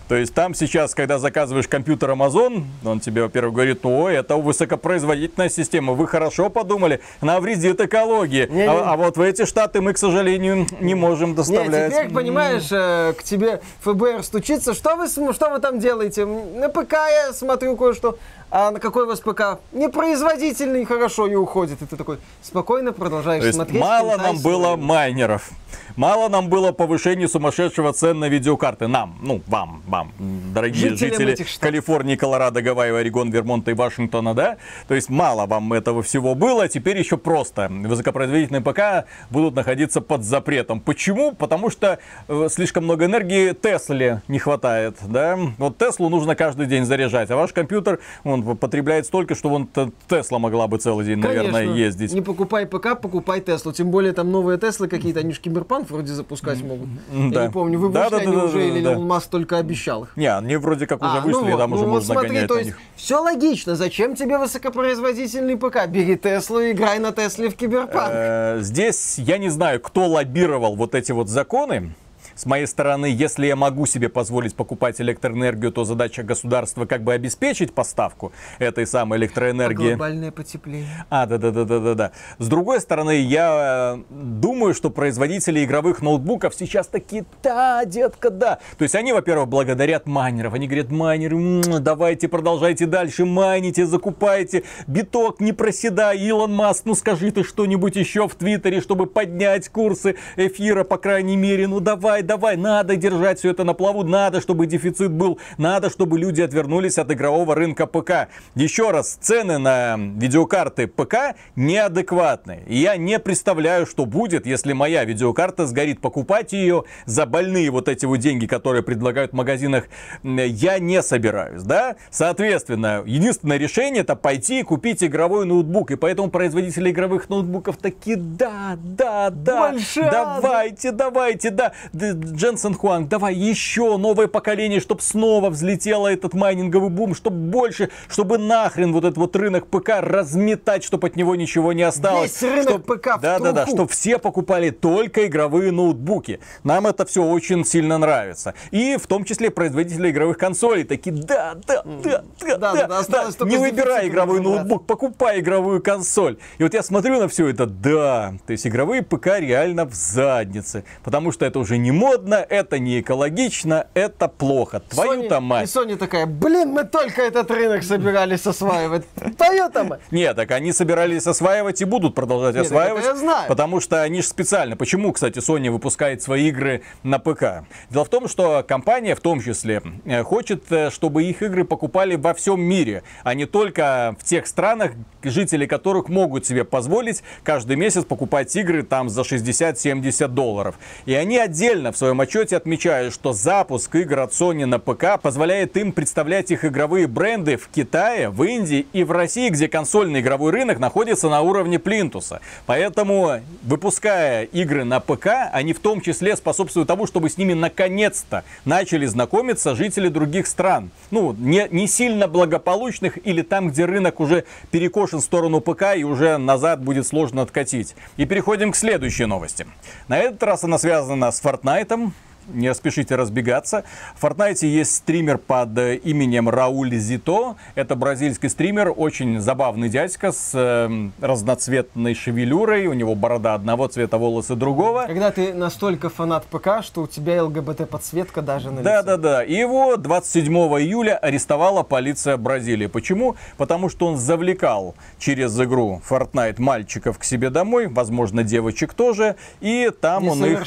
То есть там сейчас, когда заказываешь компьютер Amazon, он тебе, во-первых, говорит, ой, это высокопроизводительная система, вы хорошо подумали, она вредит экологии. Не, а, не. а вот в эти штаты мы, к сожалению, не можем доставлять. Не, теперь, понимаешь, э, к тебе ФБР стучится, что вы, что вы там делаете? На ПК я смотрю кое-что. А на какой у вас ПК? Непроизводительный, хорошо, и уходит. И ты такой спокойно продолжаешь То смотреть. Мало нам было майнеров. Мало нам было повышения сумасшедшего цен на видеокарты. Нам, ну, вам, вам, дорогие Жителям жители Калифорнии, Колорадо, Гавайи, Орегон, Вермонта и Вашингтона, да? То есть мало вам этого всего было, теперь еще просто. Высокопроизводительные ПК будут находиться под запретом. Почему? Потому что э, слишком много энергии Тесле не хватает, да? Вот Теслу нужно каждый день заряжать, а ваш компьютер, он потребляет столько, что вон Тесла могла бы целый день, Конечно. наверное, ездить. Не покупай ПК, покупай Теслу. Тем более там новые Теслы какие-то, они же киберпанк вроде запускать могут. Да. Я не помню, вы да, да, они да, уже да, или да. Илон Маск только обещал их? Не, они вроде как уже а, вышли, ну, там ну, уже ну, можно смотри, то есть все логично. Зачем тебе высокопроизводительный ПК? Бери Теслу и играй на Тесле в киберпанк. Э, здесь я не знаю, кто лоббировал вот эти вот законы. С моей стороны, если я могу себе позволить покупать электроэнергию, то задача государства как бы обеспечить поставку этой самой электроэнергии. А глобальное потепление. А, да-да-да-да-да. С другой стороны, я э, думаю, что производители игровых ноутбуков сейчас такие, да, детка, да. То есть они, во-первых, благодарят майнеров. Они говорят, майнеры, давайте, продолжайте дальше, майните, закупайте. Биток, не проседай, Илон Маск, ну скажи ты что-нибудь еще в Твиттере, чтобы поднять курсы эфира, по крайней мере. Ну давай, давай, надо держать все это на плаву, надо, чтобы дефицит был, надо, чтобы люди отвернулись от игрового рынка ПК. Еще раз, цены на видеокарты ПК неадекватные. И я не представляю, что будет, если моя видеокарта сгорит. Покупать ее за больные вот эти вот деньги, которые предлагают в магазинах, я не собираюсь, да? Соответственно, единственное решение это пойти и купить игровой ноутбук. И поэтому производители игровых ноутбуков такие, да, да, да, Больше давайте, давайте, да, Дженсен Хуанг, давай еще новое поколение, чтобы снова взлетело этот майнинговый бум, чтобы больше, чтобы нахрен вот этот вот рынок ПК разметать, чтобы от него ничего не осталось. Весь рынок чтоб, ПК в Да, труху. да, да, чтобы все покупали только игровые ноутбуки. Нам это все очень сильно нравится. И в том числе производители игровых консолей такие, да, да, да, да, да, да, да, осталось, да. не выбирай игровой ноутбук, покупай игровую консоль. И вот я смотрю на все это, да, то есть игровые ПК реально в заднице, потому что это уже не модно, это не экологично, это плохо. Твою-то мать. И Sony такая, блин, мы только этот рынок собирались осваивать. Твою-то мать. Нет, так они собирались осваивать и будут продолжать Нет, осваивать. я знаю. Потому что они же специально. Почему, кстати, Sony выпускает свои игры на ПК? Дело в том, что компания в том числе э, хочет, э, чтобы их игры покупали во всем мире, а не только в тех странах, жители которых могут себе позволить каждый месяц покупать игры там за 60-70 долларов. И они отдельно в своем отчете отмечают, что запуск игр от Sony на ПК позволяет им представлять их игровые бренды в Китае, в Индии и в России, где консольный игровой рынок находится на уровне плинтуса. Поэтому, выпуская игры на ПК, они в том числе способствуют тому, чтобы с ними наконец-то начали знакомиться жители других стран. Ну, не, не сильно благополучных или там, где рынок уже перекошен в сторону ПК и уже назад будет сложно откатить. И переходим к следующей новости. На этот раз она связана с Fortnite этом не спешите разбегаться. В Fortnite есть стример под э, именем Рауль Зито. Это бразильский стример, очень забавный дядька с э, разноцветной шевелюрой. У него борода одного цвета, волосы другого. Когда ты настолько фанат ПК, что у тебя ЛГБТ-подсветка даже на Да-да-да. И его 27 июля арестовала полиция Бразилии. Почему? Потому что он завлекал через игру Fortnite мальчиков к себе домой, возможно, девочек тоже. И там он их...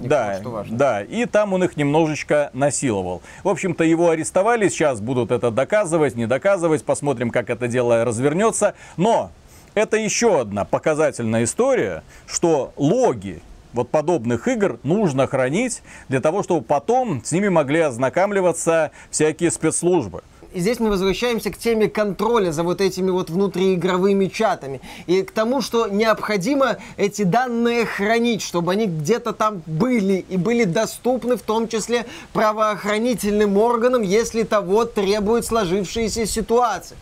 Да, что важно. Да, и там он их немножечко насиловал. В общем-то, его арестовали, сейчас будут это доказывать, не доказывать, посмотрим, как это дело развернется. Но это еще одна показательная история, что логи вот подобных игр нужно хранить для того, чтобы потом с ними могли ознакомливаться всякие спецслужбы. И здесь мы возвращаемся к теме контроля за вот этими вот внутриигровыми чатами. И к тому, что необходимо эти данные хранить, чтобы они где-то там были и были доступны в том числе правоохранительным органам, если того требует сложившаяся ситуация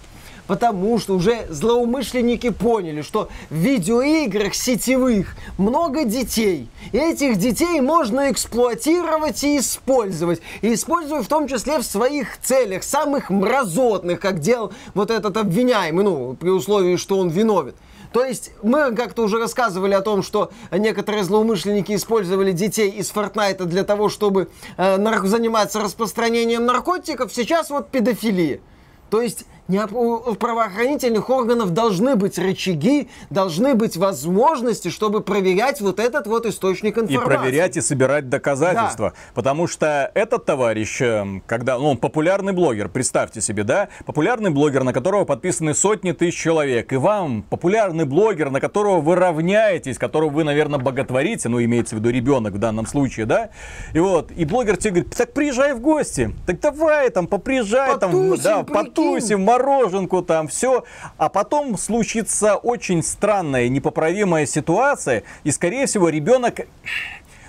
потому что уже злоумышленники поняли, что в видеоиграх сетевых много детей. И этих детей можно эксплуатировать и использовать. И использовать в том числе в своих целях, самых мразотных, как делал вот этот обвиняемый, ну, при условии, что он виновен. То есть мы как-то уже рассказывали о том, что некоторые злоумышленники использовали детей из Фортнайта для того, чтобы э, заниматься распространением наркотиков. Сейчас вот педофилия. То есть у правоохранительных органов должны быть рычаги, должны быть возможности, чтобы проверять вот этот вот источник информации. И проверять и собирать доказательства. Да. Потому что этот товарищ, эм, когда ну, он популярный блогер, представьте себе, да, популярный блогер, на которого подписаны сотни тысяч человек, и вам популярный блогер, на которого вы равняетесь, которого вы, наверное, боготворите, ну, имеется в виду ребенок в данном случае, да, и вот, и блогер тебе говорит, так приезжай в гости, так давай там, поприезжай потусим, там, да, потусим, мороженку там, все. А потом случится очень странная, непоправимая ситуация, и, скорее всего, ребенок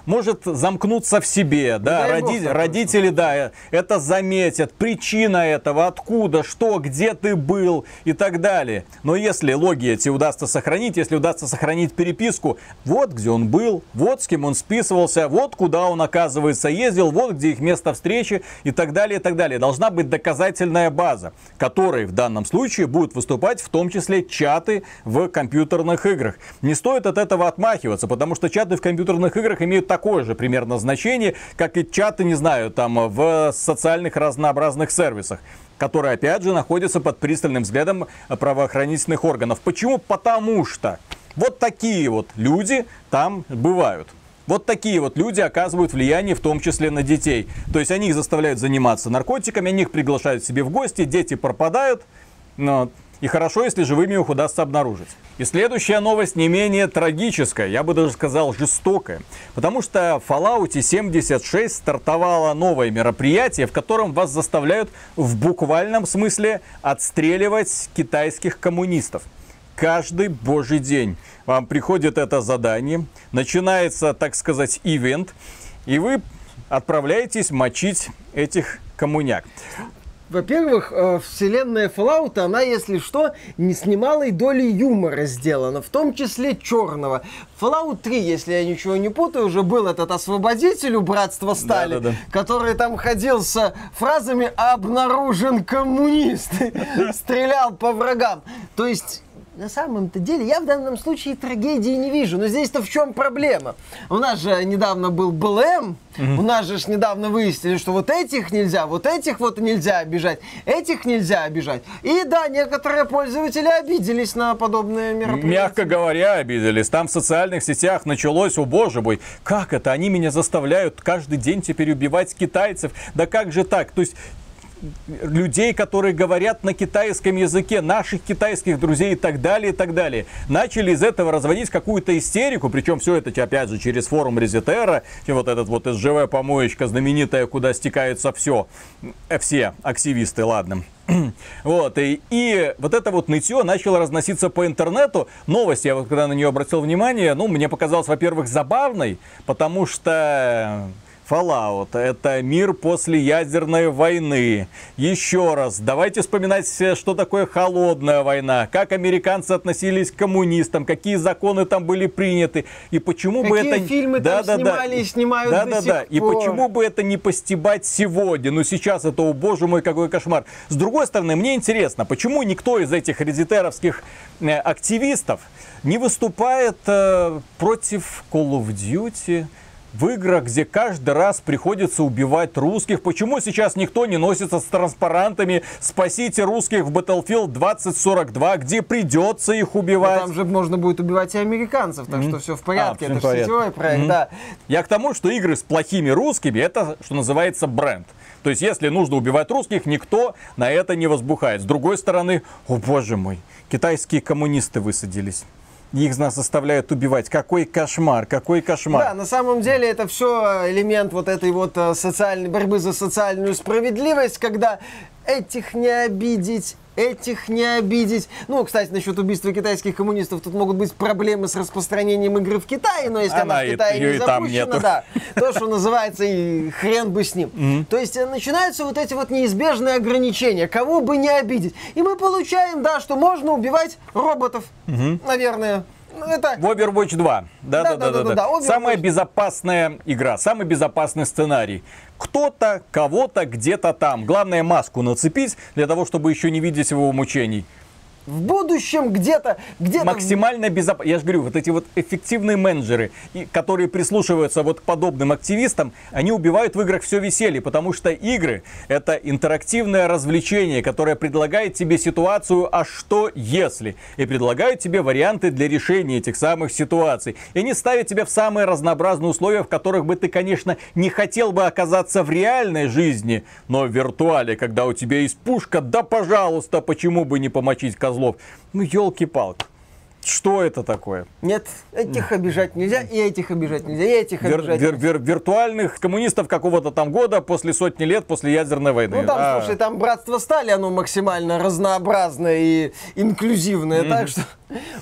может замкнуться в себе, да, роди, родители, да, это заметят, причина этого, откуда, что, где ты был и так далее. Но если логи эти удастся сохранить, если удастся сохранить переписку, вот где он был, вот с кем он списывался, вот куда он, оказывается, ездил, вот где их место встречи и так далее, и так далее. Должна быть доказательная база, которой в данном случае будут выступать в том числе чаты в компьютерных играх. Не стоит от этого отмахиваться, потому что чаты в компьютерных играх имеют так такое же примерно значение, как и чаты, не знаю, там в социальных разнообразных сервисах которые, опять же, находятся под пристальным взглядом правоохранительных органов. Почему? Потому что вот такие вот люди там бывают. Вот такие вот люди оказывают влияние, в том числе на детей. То есть они их заставляют заниматься наркотиками, они их приглашают себе в гости, дети пропадают. Но и хорошо, если живыми их удастся обнаружить. И следующая новость не менее трагическая, я бы даже сказал жестокая. Потому что в Fallout 76 стартовало новое мероприятие, в котором вас заставляют в буквальном смысле отстреливать китайских коммунистов. Каждый божий день вам приходит это задание, начинается, так сказать, ивент, и вы отправляетесь мочить этих коммуняк. Во-первых, э, вселенная Fallout, она, если что, не с немалой долей юмора сделана, в том числе черного. Fallout 3, если я ничего не путаю, уже был этот освободитель у Братства Стали, да, да, да. который там ходил с фразами «обнаружен коммунист», стрелял по врагам. То есть на самом-то деле я в данном случае трагедии не вижу. Но здесь-то в чем проблема? У нас же недавно был БЛМ, у нас же недавно выяснили, что вот этих нельзя, вот этих вот нельзя обижать, этих нельзя обижать. И да, некоторые пользователи обиделись на подобные мероприятия. Мягко говоря, обиделись. Там в социальных сетях началось, о боже мой, как это? Они меня заставляют каждый день теперь убивать китайцев. Да как же так? То есть людей, которые говорят на китайском языке, наших китайских друзей и так далее, и так далее. Начали из этого разводить какую-то истерику, причем все это, опять же, через форум Резетера, вот этот вот СЖВ помоечка знаменитая, куда стекаются все, э, все активисты, ладно. Вот, и, и вот это вот нытье начало разноситься по интернету. Новость, я вот когда на нее обратил внимание, ну, мне показалось, во-первых, забавной, потому что Fallout — это мир после ядерной войны. Еще раз, давайте вспоминать, что такое холодная война, как американцы относились к коммунистам, какие законы там были приняты, и почему какие бы это... фильмы да, там да, снимали да. и снимают да, до да, сих да. И пор. почему бы это не постебать сегодня? Ну сейчас это, о боже мой, какой кошмар. С другой стороны, мне интересно, почему никто из этих редитеровских э, активистов не выступает э, против Call of Duty, в играх, где каждый раз приходится убивать русских. Почему сейчас никто не носится с транспарантами «Спасите русских в Battlefield 2042», где придется их Но убивать? там же можно будет убивать и американцев, так что все в порядке. А, это же сетевой проект, Мгм. да. Я к тому, что игры с плохими русскими, это, что называется, бренд. То есть, если нужно убивать русских, никто на это не возбухает. С другой стороны, о боже мой, китайские коммунисты высадились. Их нас заставляют убивать. Какой кошмар, какой кошмар. Да, на самом деле это все элемент вот этой вот э, социальной борьбы за социальную справедливость, когда этих не обидеть, этих не обидеть. Ну, кстати, насчет убийства китайских коммунистов, тут могут быть проблемы с распространением игры в Китае, но если она, Она в и- Китае её не и запущена, да, то, что называется, и хрен бы с ним. То есть э, начинаются вот эти вот неизбежные ограничения, кого бы не обидеть. И мы получаем, да, что можно убивать роботов, наверное. Ну, это В Overwatch 2. Да, да, да, да, Да-да-да-да, да. Overwatch. Самая безопасная игра, самый безопасный сценарий. Кто-то, кого-то, где-то там. Главное маску нацепить для того, чтобы еще не видеть его мучений. В будущем где-то, где-то... Максимально безопасно. Я же говорю, вот эти вот эффективные менеджеры, которые прислушиваются вот к подобным активистам, они убивают в играх все веселье, потому что игры это интерактивное развлечение, которое предлагает тебе ситуацию, а что если? И предлагают тебе варианты для решения этих самых ситуаций. И они ставят тебя в самые разнообразные условия, в которых бы ты, конечно, не хотел бы оказаться в реальной жизни, но в виртуале, когда у тебя есть пушка, да пожалуйста, почему бы не помочить козлов? Ну, елки-палки. Что это такое? Нет, этих обижать нельзя, и этих обижать нельзя, и этих Вир- обижать вир- нельзя. вир- виртуальных коммунистов какого-то там года после сотни лет после ядерной войны. Ну там, А, слушай, там братство стали, оно максимально разнообразное и инклюзивное, так что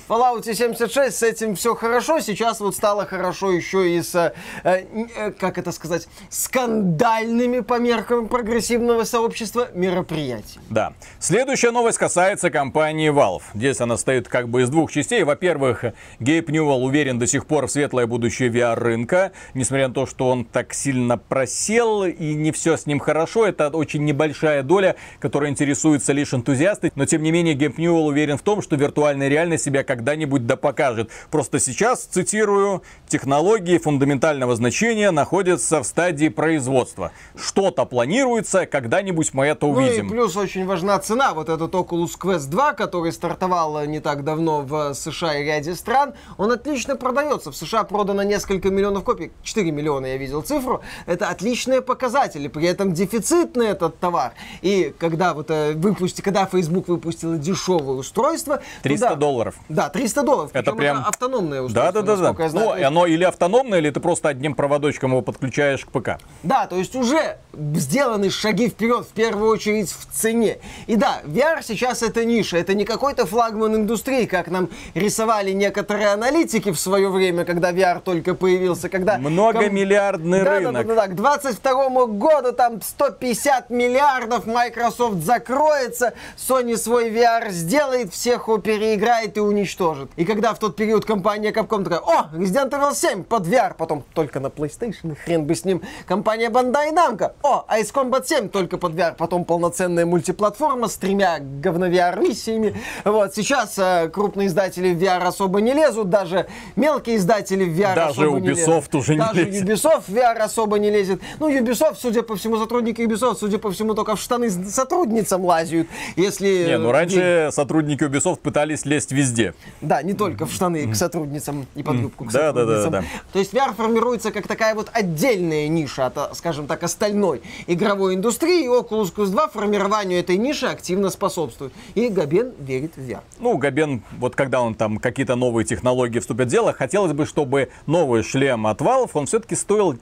в Fallout 76 с этим все хорошо, сейчас вот стало хорошо еще и с, э, э, как это сказать, скандальными по меркам прогрессивного сообщества мероприятий. Да. Следующая новость касается компании Valve. Здесь она стоит как бы из двух частей. Во-первых, Гейб Ньюэлл уверен до сих пор в светлое будущее VR-рынка. Несмотря на то, что он так сильно просел и не все с ним хорошо. Это очень небольшая доля, которая интересуется лишь энтузиасты. Но тем не менее, Гейб Ньюэлл уверен в том, что виртуальная реальность себя когда-нибудь да покажет. Просто сейчас, цитирую, технологии фундаментального значения находятся в стадии производства. Что-то планируется, когда-нибудь мы это увидим. Ну и плюс очень важна цена. Вот этот Oculus Quest 2, который стартовал э, не так давно в США и ряде стран, он отлично продается. В США продано несколько миллионов копий. 4 миллиона я видел цифру. Это отличные показатели. При этом дефицитный этот товар. И когда вот э, выпусти, когда Facebook выпустила дешевое устройство... 300 туда- долларов. Да, 300 долларов. Это прям- автономное Да, устройство. да, да, да. я знаю. Ну, оно или автономное, или ты просто одним проводочком его подключаешь к ПК. Да, то есть уже сделаны шаги вперед, в первую очередь в цене. И да, VR сейчас это ниша, это не какой-то флагман индустрии, как нам рисовали некоторые аналитики в свое время, когда VR только появился, когда... Многомиллиардный ком... рынок. Да, да, да, да, к 22 году там 150 миллиардов Microsoft закроется, Sony свой VR сделает, всех его переиграет и уничтожит. И когда в тот период компания Capcom такая, о, Resident Evil 7 под VR, потом только на PlayStation, хрен бы с ним. Компания Bandai Namco, о, Ice Combat 7 только под VR, потом полноценная мультиплатформа с тремя говно-VR-миссиями. Вот, сейчас э, крупные издатели в VR особо не лезут, даже мелкие издатели в VR даже особо не лезут. Ubisoft уже не даже лезет. Ubisoft в VR особо не лезет. Ну, Ubisoft, судя по всему, сотрудники Ubisoft, судя по всему, только в штаны сотрудницам лазят. Если... Не, ну э, раньше сотрудники Ubisoft пытались лезть везде. да, не только в штаны к сотрудницам и под юбку к Да, да, да, сотрудницам. да. То есть VR формируется как такая вот отдельная ниша от, скажем так, остальной игровой индустрии. И Oculus Quest 2 формированию этой ниши активно способствует. И Габен верит в VR. Ну, Габен, вот когда он там какие-то новые технологии вступят в дело, хотелось бы, чтобы новый шлем от Valve, он все-таки стоил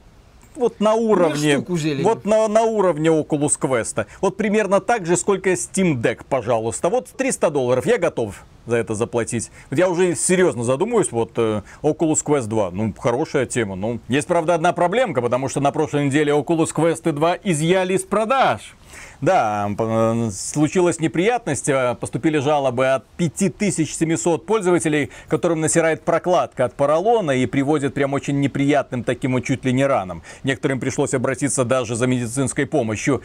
вот на уровне, вот на, на уровне Oculus Quest. Вот примерно так же, сколько Steam Deck, пожалуйста. Вот 300 долларов, я готов за это заплатить. Вот я уже серьезно задумываюсь, вот э, Oculus Quest 2, ну, хорошая тема. Ну, есть, правда, одна проблемка, потому что на прошлой неделе Oculus Quest 2 изъяли из продаж. Да, случилась неприятность, э, поступили жалобы от 5700 пользователей, которым насирает прокладка от поролона и приводит прям очень неприятным таким вот чуть ли не ранам. Некоторым пришлось обратиться даже за медицинской помощью.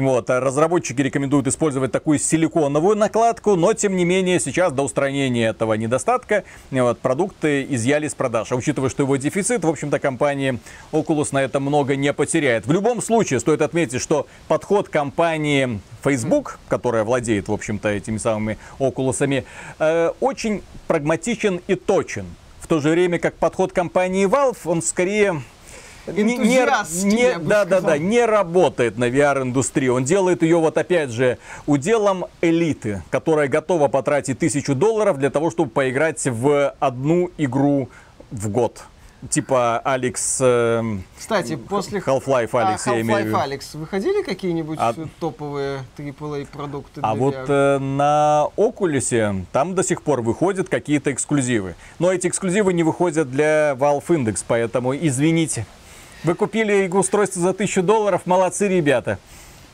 Вот, а разработчики рекомендуют использовать такую силиконовую накладку, но тем не менее сейчас до устранения этого недостатка вот, продукты изъяли с продаж. А учитывая, что его дефицит, в общем-то компания Oculus на это много не потеряет. В любом случае стоит отметить, что подход компании Facebook, которая владеет, в общем-то, этими самыми Oculus'ами, э, очень прагматичен и точен. В то же время как подход компании Valve, он скорее не, не, да, да, да, не работает на VR-индустрии. Он делает ее вот опять же уделом элиты, которая готова потратить тысячу долларов для того, чтобы поиграть в одну игру в год. Типа Алекс эм, Кстати, после Half-Life А, Алекс, я имею в Half-Life виду. Алекс, выходили какие-нибудь А- топовые AAA продукты А вот э, на Oculus там до сих пор выходят какие-то эксклюзивы. Но эти эксклюзивы не выходят для Valve Index, поэтому извините. Вы купили устройство за 1000 долларов, молодцы ребята.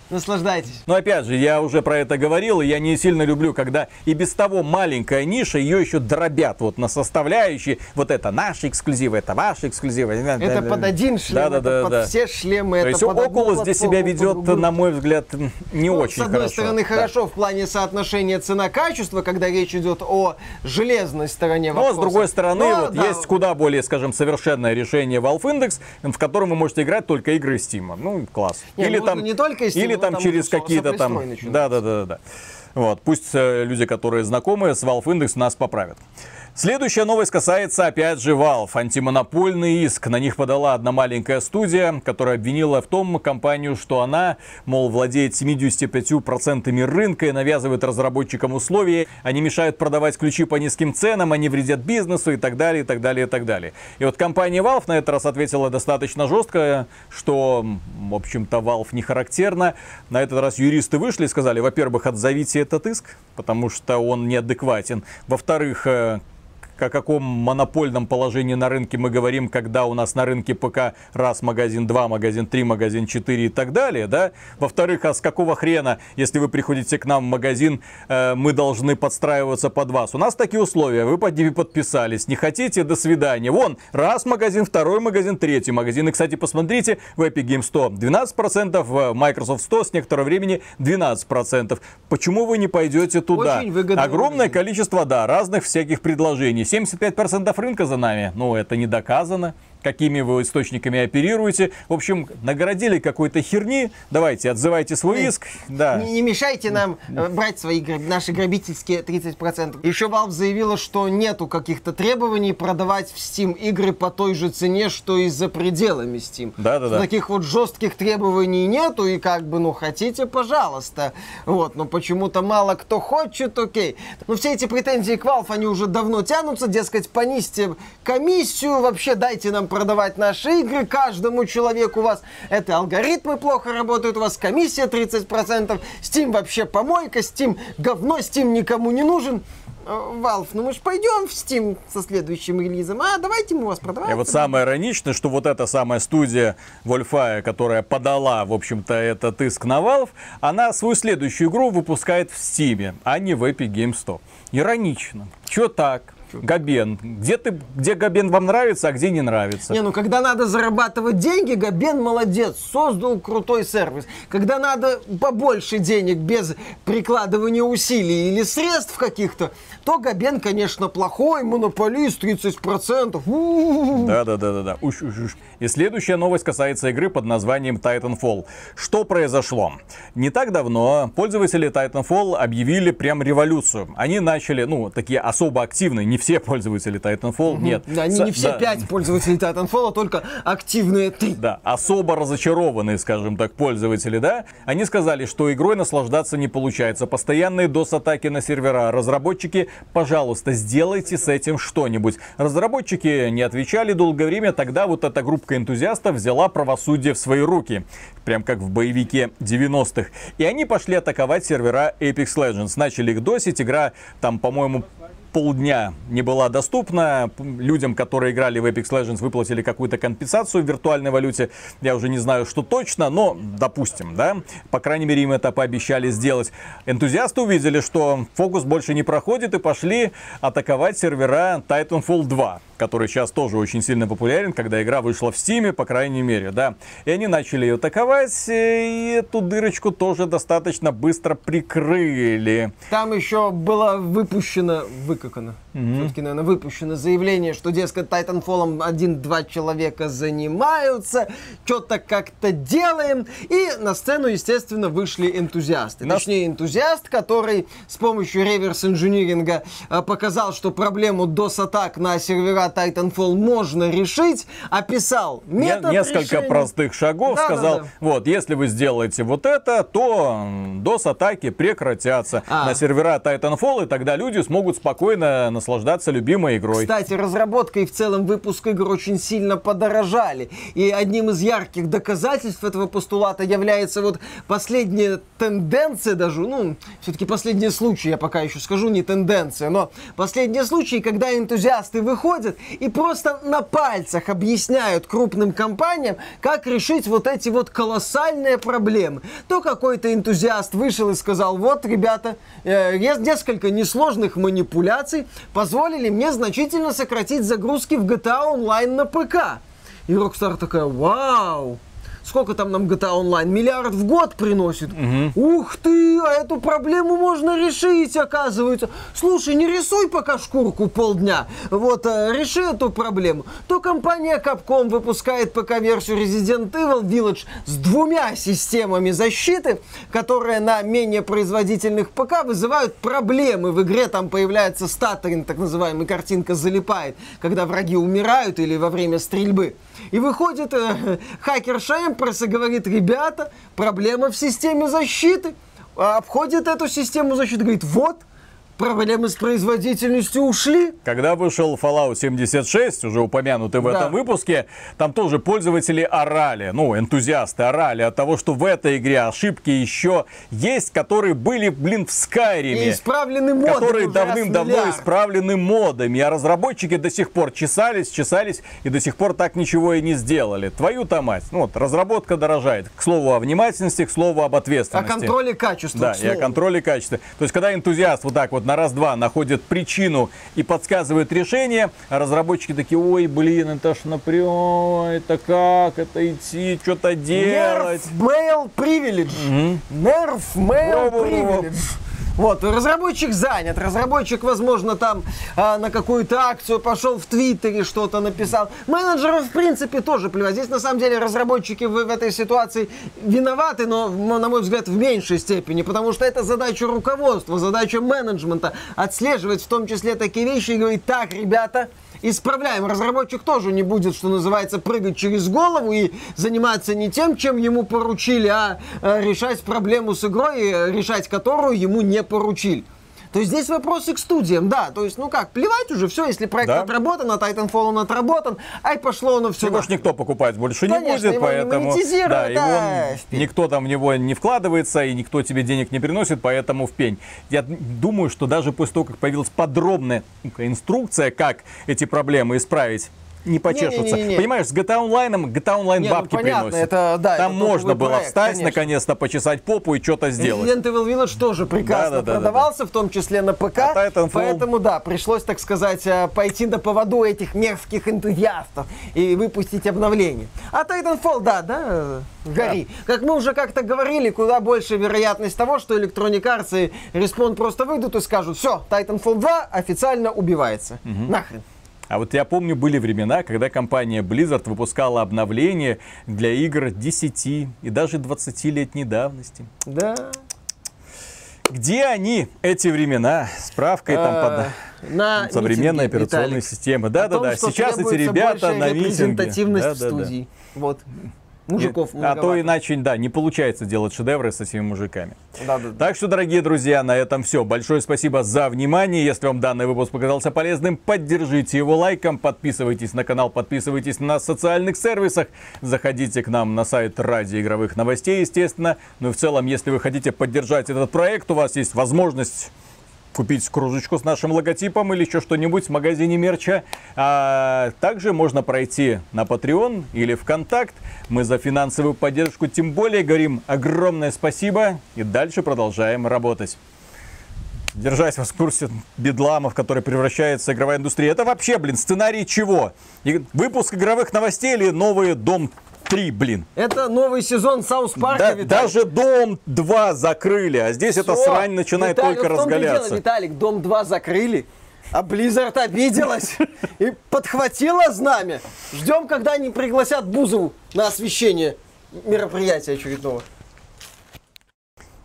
Наслаждайтесь. Но опять же, я уже про это говорил, и я не сильно люблю, когда и без того маленькая ниша, ее еще дробят вот на составляющие. Вот это наши эксклюзивы, это ваши эксклюзивы. Это под один шлем, Да, да, да, под да. все шлемы, То есть Oculus здесь себя ведет, на мой взгляд, не Ну, очень С одной хорошо. стороны, Да. хорошо в плане соотношения цена-качество, когда речь идет о железной стороне Но вопроса. с другой стороны, Но, вот да, есть куда более, скажем, совершенное решение Valve Index, в котором вы можете играть только игры Steam. Ну, класс. Не, или можно там, не только Steam, или но там там через какие-то там. Да, да, да, да. Вот, пусть э, люди, которые знакомы с Valve Index, нас поправят. Следующая новость касается, опять же, Valve. Антимонопольный иск. На них подала одна маленькая студия, которая обвинила в том компанию, что она, мол, владеет 75% рынка и навязывает разработчикам условия. Они мешают продавать ключи по низким ценам, они вредят бизнесу и так далее, и так далее, и так далее. И вот компания Valve на этот раз ответила достаточно жестко, что, в общем-то, Valve не характерно. На этот раз юристы вышли и сказали, во-первых, отзовите этот иск, потому что он неадекватен. Во-вторых, э, о каком монопольном положении на рынке мы говорим, когда у нас на рынке ПК раз магазин, два магазин, три магазин, четыре и так далее, да? Во-вторых, а с какого хрена, если вы приходите к нам в магазин, э, мы должны подстраиваться под вас? У нас такие условия, вы под ними подписались, не хотите, до свидания. Вон, раз магазин, второй магазин, третий магазин. И, кстати, посмотрите, в Epic Games 100 12%, в Microsoft 100 с некоторого времени 12%. Почему вы не пойдете туда? Очень выгодный Огромное количество, да, разных всяких предложений. 75% рынка за нами. Ну, это не доказано. Какими вы источниками оперируете. В общем, наградили какой-то херни. Давайте, отзывайте свой иск. Да. Не, не мешайте нам э, брать свои наши грабительские 30%. Еще Valve заявила, что нету каких-то требований продавать в Steam игры по той же цене, что и за пределами Steam. Да-да-да. Таких вот жестких требований нету, и как бы, ну, хотите, пожалуйста. Вот, но почему-то мало кто хочет, окей. Но все эти претензии к Valve, они уже давно тянутся, дескать, понизьте комиссию, вообще дайте нам продавать наши игры, каждому человеку у вас это алгоритмы плохо работают, у вас комиссия 30%, Steam вообще помойка, Steam говно, Steam никому не нужен. Valve, ну мы же пойдем в Steam со следующим релизом, а давайте мы вас продавать. И вот самое ироничное, что вот эта самая студия Wolfire, которая подала, в общем-то, этот иск на Valve, она свою следующую игру выпускает в Steam, а не в Epic Games Store. Иронично. Чё так? Габен. Где, ты, где Габен вам нравится, а где не нравится? Не, ну когда надо зарабатывать деньги, Габен молодец, создал крутой сервис. Когда надо побольше денег без прикладывания усилий или средств каких-то, то Габен, конечно, плохой, монополист, 30%. Да-да-да-да. Уж, уж, уж. И следующая новость касается игры под названием Titanfall. Что произошло? Не так давно пользователи Titanfall объявили прям революцию. Они начали, ну, такие особо активные, не все пользователи Titanfall, угу. нет. Да, они не все да. пять пользователей Titanfall, а только активные три. Да, особо разочарованные, скажем так, пользователи, да, они сказали, что игрой наслаждаться не получается. Постоянные DOS-атаки на сервера. Разработчики пожалуйста, сделайте с этим что-нибудь. Разработчики не отвечали долгое время, тогда вот эта группа энтузиастов взяла правосудие в свои руки. Прям как в боевике 90-х. И они пошли атаковать сервера Apex Legends. Начали их досить, игра там, по-моему, полдня не была доступна. Людям, которые играли в Apex Legends, выплатили какую-то компенсацию в виртуальной валюте. Я уже не знаю, что точно, но допустим, да. По крайней мере, им это пообещали сделать. Энтузиасты увидели, что фокус больше не проходит и пошли атаковать сервера Titanfall 2 который сейчас тоже очень сильно популярен, когда игра вышла в Стиме, по крайней мере, да. И они начали ее атаковать, и эту дырочку тоже достаточно быстро прикрыли. Там еще было выпущено, выкакано, mm-hmm. все-таки, наверное, выпущено заявление, что, дескать, Titanfall один-два человека занимаются, что-то как-то делаем, и на сцену, естественно, вышли энтузиасты. Нас... Точнее, энтузиаст, который с помощью реверс-инжиниринга э, показал, что проблему DOS-атак на сервера Titanfall можно решить, описал метод Несколько решения. простых шагов, да, сказал, да, да. вот, если вы сделаете вот это, то DOS-атаки прекратятся а. на сервера Titanfall, и тогда люди смогут спокойно наслаждаться любимой игрой. Кстати, разработка и в целом выпуск игр очень сильно подорожали. И одним из ярких доказательств этого постулата является вот последняя тенденция даже, ну, все-таки последний случай, я пока еще скажу, не тенденция, но последний случай, когда энтузиасты выходят и просто на пальцах объясняют крупным компаниям, как решить вот эти вот колоссальные проблемы. То какой-то энтузиаст вышел и сказал, вот, ребята, э, несколько несложных манипуляций позволили мне значительно сократить загрузки в GTA Online на ПК. И Rockstar такая, вау, сколько там нам GTA Online? Миллиард в год приносит. Угу. Ух ты, а эту проблему можно решить, оказывается. Слушай, не рисуй пока шкурку полдня. Вот, а, реши эту проблему. То компания Capcom выпускает ПК-версию Resident Evil Village с двумя системами защиты, которые на менее производительных ПК вызывают проблемы. В игре там появляется статтеринг, так называемый, картинка залипает, когда враги умирают или во время стрельбы. И выходит э, хакер Шемперс и говорит, ребята, проблема в системе защиты. Обходит эту систему защиты, говорит, вот, проблемы с производительностью ушли. Когда вышел Fallout 76, уже упомянутый в да. этом выпуске, там тоже пользователи орали, ну, энтузиасты орали от того, что в этой игре ошибки еще есть, которые были, блин, в Скайриме. И исправлены модами. Которые давным-давно исправлены модами, а разработчики до сих пор чесались, чесались и до сих пор так ничего и не сделали. Твою-то мать. Ну, вот, разработка дорожает. К слову о внимательности, к слову об ответственности. О контроле качества. Да, и о контроле качества. То есть, когда энтузиаст вот так вот на раз-два находят причину и подсказывают решение, а разработчики такие, ой, блин, это ж напрям, это как, это идти, что-то делать. Nerf Mail Privilege. Угу. Nerf Mail Privilege. Вот, разработчик занят, разработчик, возможно, там а, на какую-то акцию пошел в Твиттере, что-то написал. Менеджерам, в принципе, тоже плевать. Здесь, на самом деле, разработчики в, в этой ситуации виноваты, но, на мой взгляд, в меньшей степени, потому что это задача руководства, задача менеджмента отслеживать в том числе такие вещи и говорить, так, ребята, исправляем. Разработчик тоже не будет, что называется, прыгать через голову и заниматься не тем, чем ему поручили, а э, решать проблему с игрой, э, решать которую ему не поручили. То есть здесь вопросы к студиям, да. То есть, ну как, плевать уже, все, если проект Да. отработан, а Titanfall он отработан, ай пошло оно все. Его ж никто покупать больше не Конечно, будет, его не поэтому монетизируют, да, да, в пень. никто там в него не вкладывается и никто тебе денег не приносит, поэтому в пень. Я думаю, что даже после того, как появилась подробная инструкция, как эти проблемы исправить, не почешутся. Не-не-не-не. Понимаешь, с GTA Online GTA Online Не, ну бабки понятно, приносит. это, да, Там это можно было проект, встать, наконец-то почесать попу и что-то сделать. Resident Evil Village тоже прекрасно Да-да-да-да-да. продавался, в том числе на ПК. А Titanfall? Поэтому, да, пришлось, так сказать, э, пойти на поводу этих мерзких энтузиастов и выпустить обновление. А Titanfall, да, да, гори. Как мы уже как-то говорили, куда больше вероятность того, что Electronic Arts и Respawn просто выйдут и скажут, все, Titanfall 2 официально убивается. Нахрен. А вот я помню, были времена, когда компания Blizzard выпускала обновления для игр 10 и даже 20-летней давности. Да. Где они, эти времена? Справка и там под... на современная митинге, операционная Виталик. система. О том, Да-да-да, что сейчас эти ребята на митинге. репрезентативность в Да-да-да. студии. Вот. Мужиков А то иначе, да, не получается делать шедевры с этими мужиками. Да-да-да. Так что, дорогие друзья, на этом все. Большое спасибо за внимание. Если вам данный выпуск показался полезным, поддержите его лайком, подписывайтесь на канал, подписывайтесь на социальных сервисах, заходите к нам на сайт ради игровых новостей, естественно. Ну и в целом, если вы хотите поддержать этот проект, у вас есть возможность купить кружечку с нашим логотипом или еще что-нибудь в магазине мерча. А также можно пройти на Patreon или ВКонтакт. Мы за финансовую поддержку тем более говорим огромное спасибо и дальше продолжаем работать. Держать в курсе бедламов, который превращается игровая индустрия. Это вообще, блин, сценарий чего? Выпуск игровых новостей или новый Дом 3, блин? Это новый сезон Саус Парка, Да- Виталик. даже Дом 2 закрыли, а здесь эта Всё. срань начинает Виталик, только и дело, разгаляться. Виталик, Дом 2 закрыли, а Blizzard обиделась и подхватила знамя. Ждем, когда они пригласят Бузову на освещение мероприятия очередного.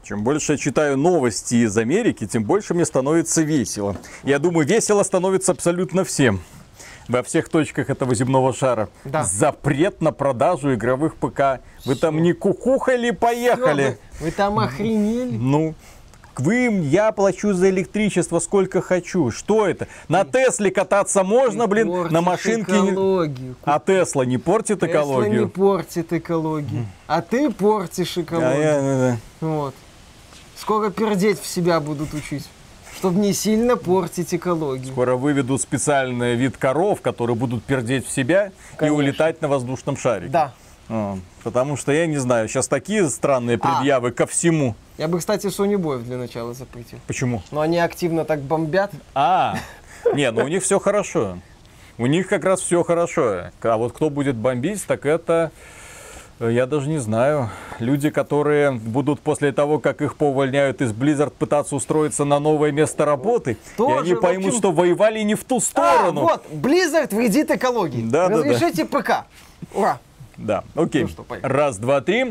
Чем больше я читаю новости из Америки, тем больше мне становится весело. Я думаю, весело становится абсолютно всем. Во всех точках этого земного шара. Да. Запрет на продажу игровых ПК. Вы там не кукухали, поехали. Вы, вы там охренели? Ну, вы, я плачу за электричество сколько хочу. Что это? На Тесле кататься можно, блин, на машинке экологию. А Тесла не портит Тесла не экологию? портит экологию, а ты портишь А экологию. я- да, да. Вот. Скоро пердеть в себя будут учить, чтобы не сильно портить экологию. Скоро выведут специальный вид коров, которые будут пердеть в себя Конечно. и улетать на воздушном шарике. Да. А, потому что я не знаю, сейчас такие странные А. предъявы ко всему. Я бы, кстати, Sony Boy для начала запретил. Почему? Но они активно так бомбят. А, не, ну у них все хорошо. У них как раз все хорошо. А вот кто будет бомбить, так это, я даже не знаю. Люди, которые будут после того, как их повольняют из Blizzard, пытаться устроиться на новое место работы, Тоже, и они поймут, общем- что воевали не в ту А, сторону. вот, Blizzard вредит экологии. Да, да, да. Разрешите ПК. Ура. Да, окей. Ну что, поехали. Раз, два, три.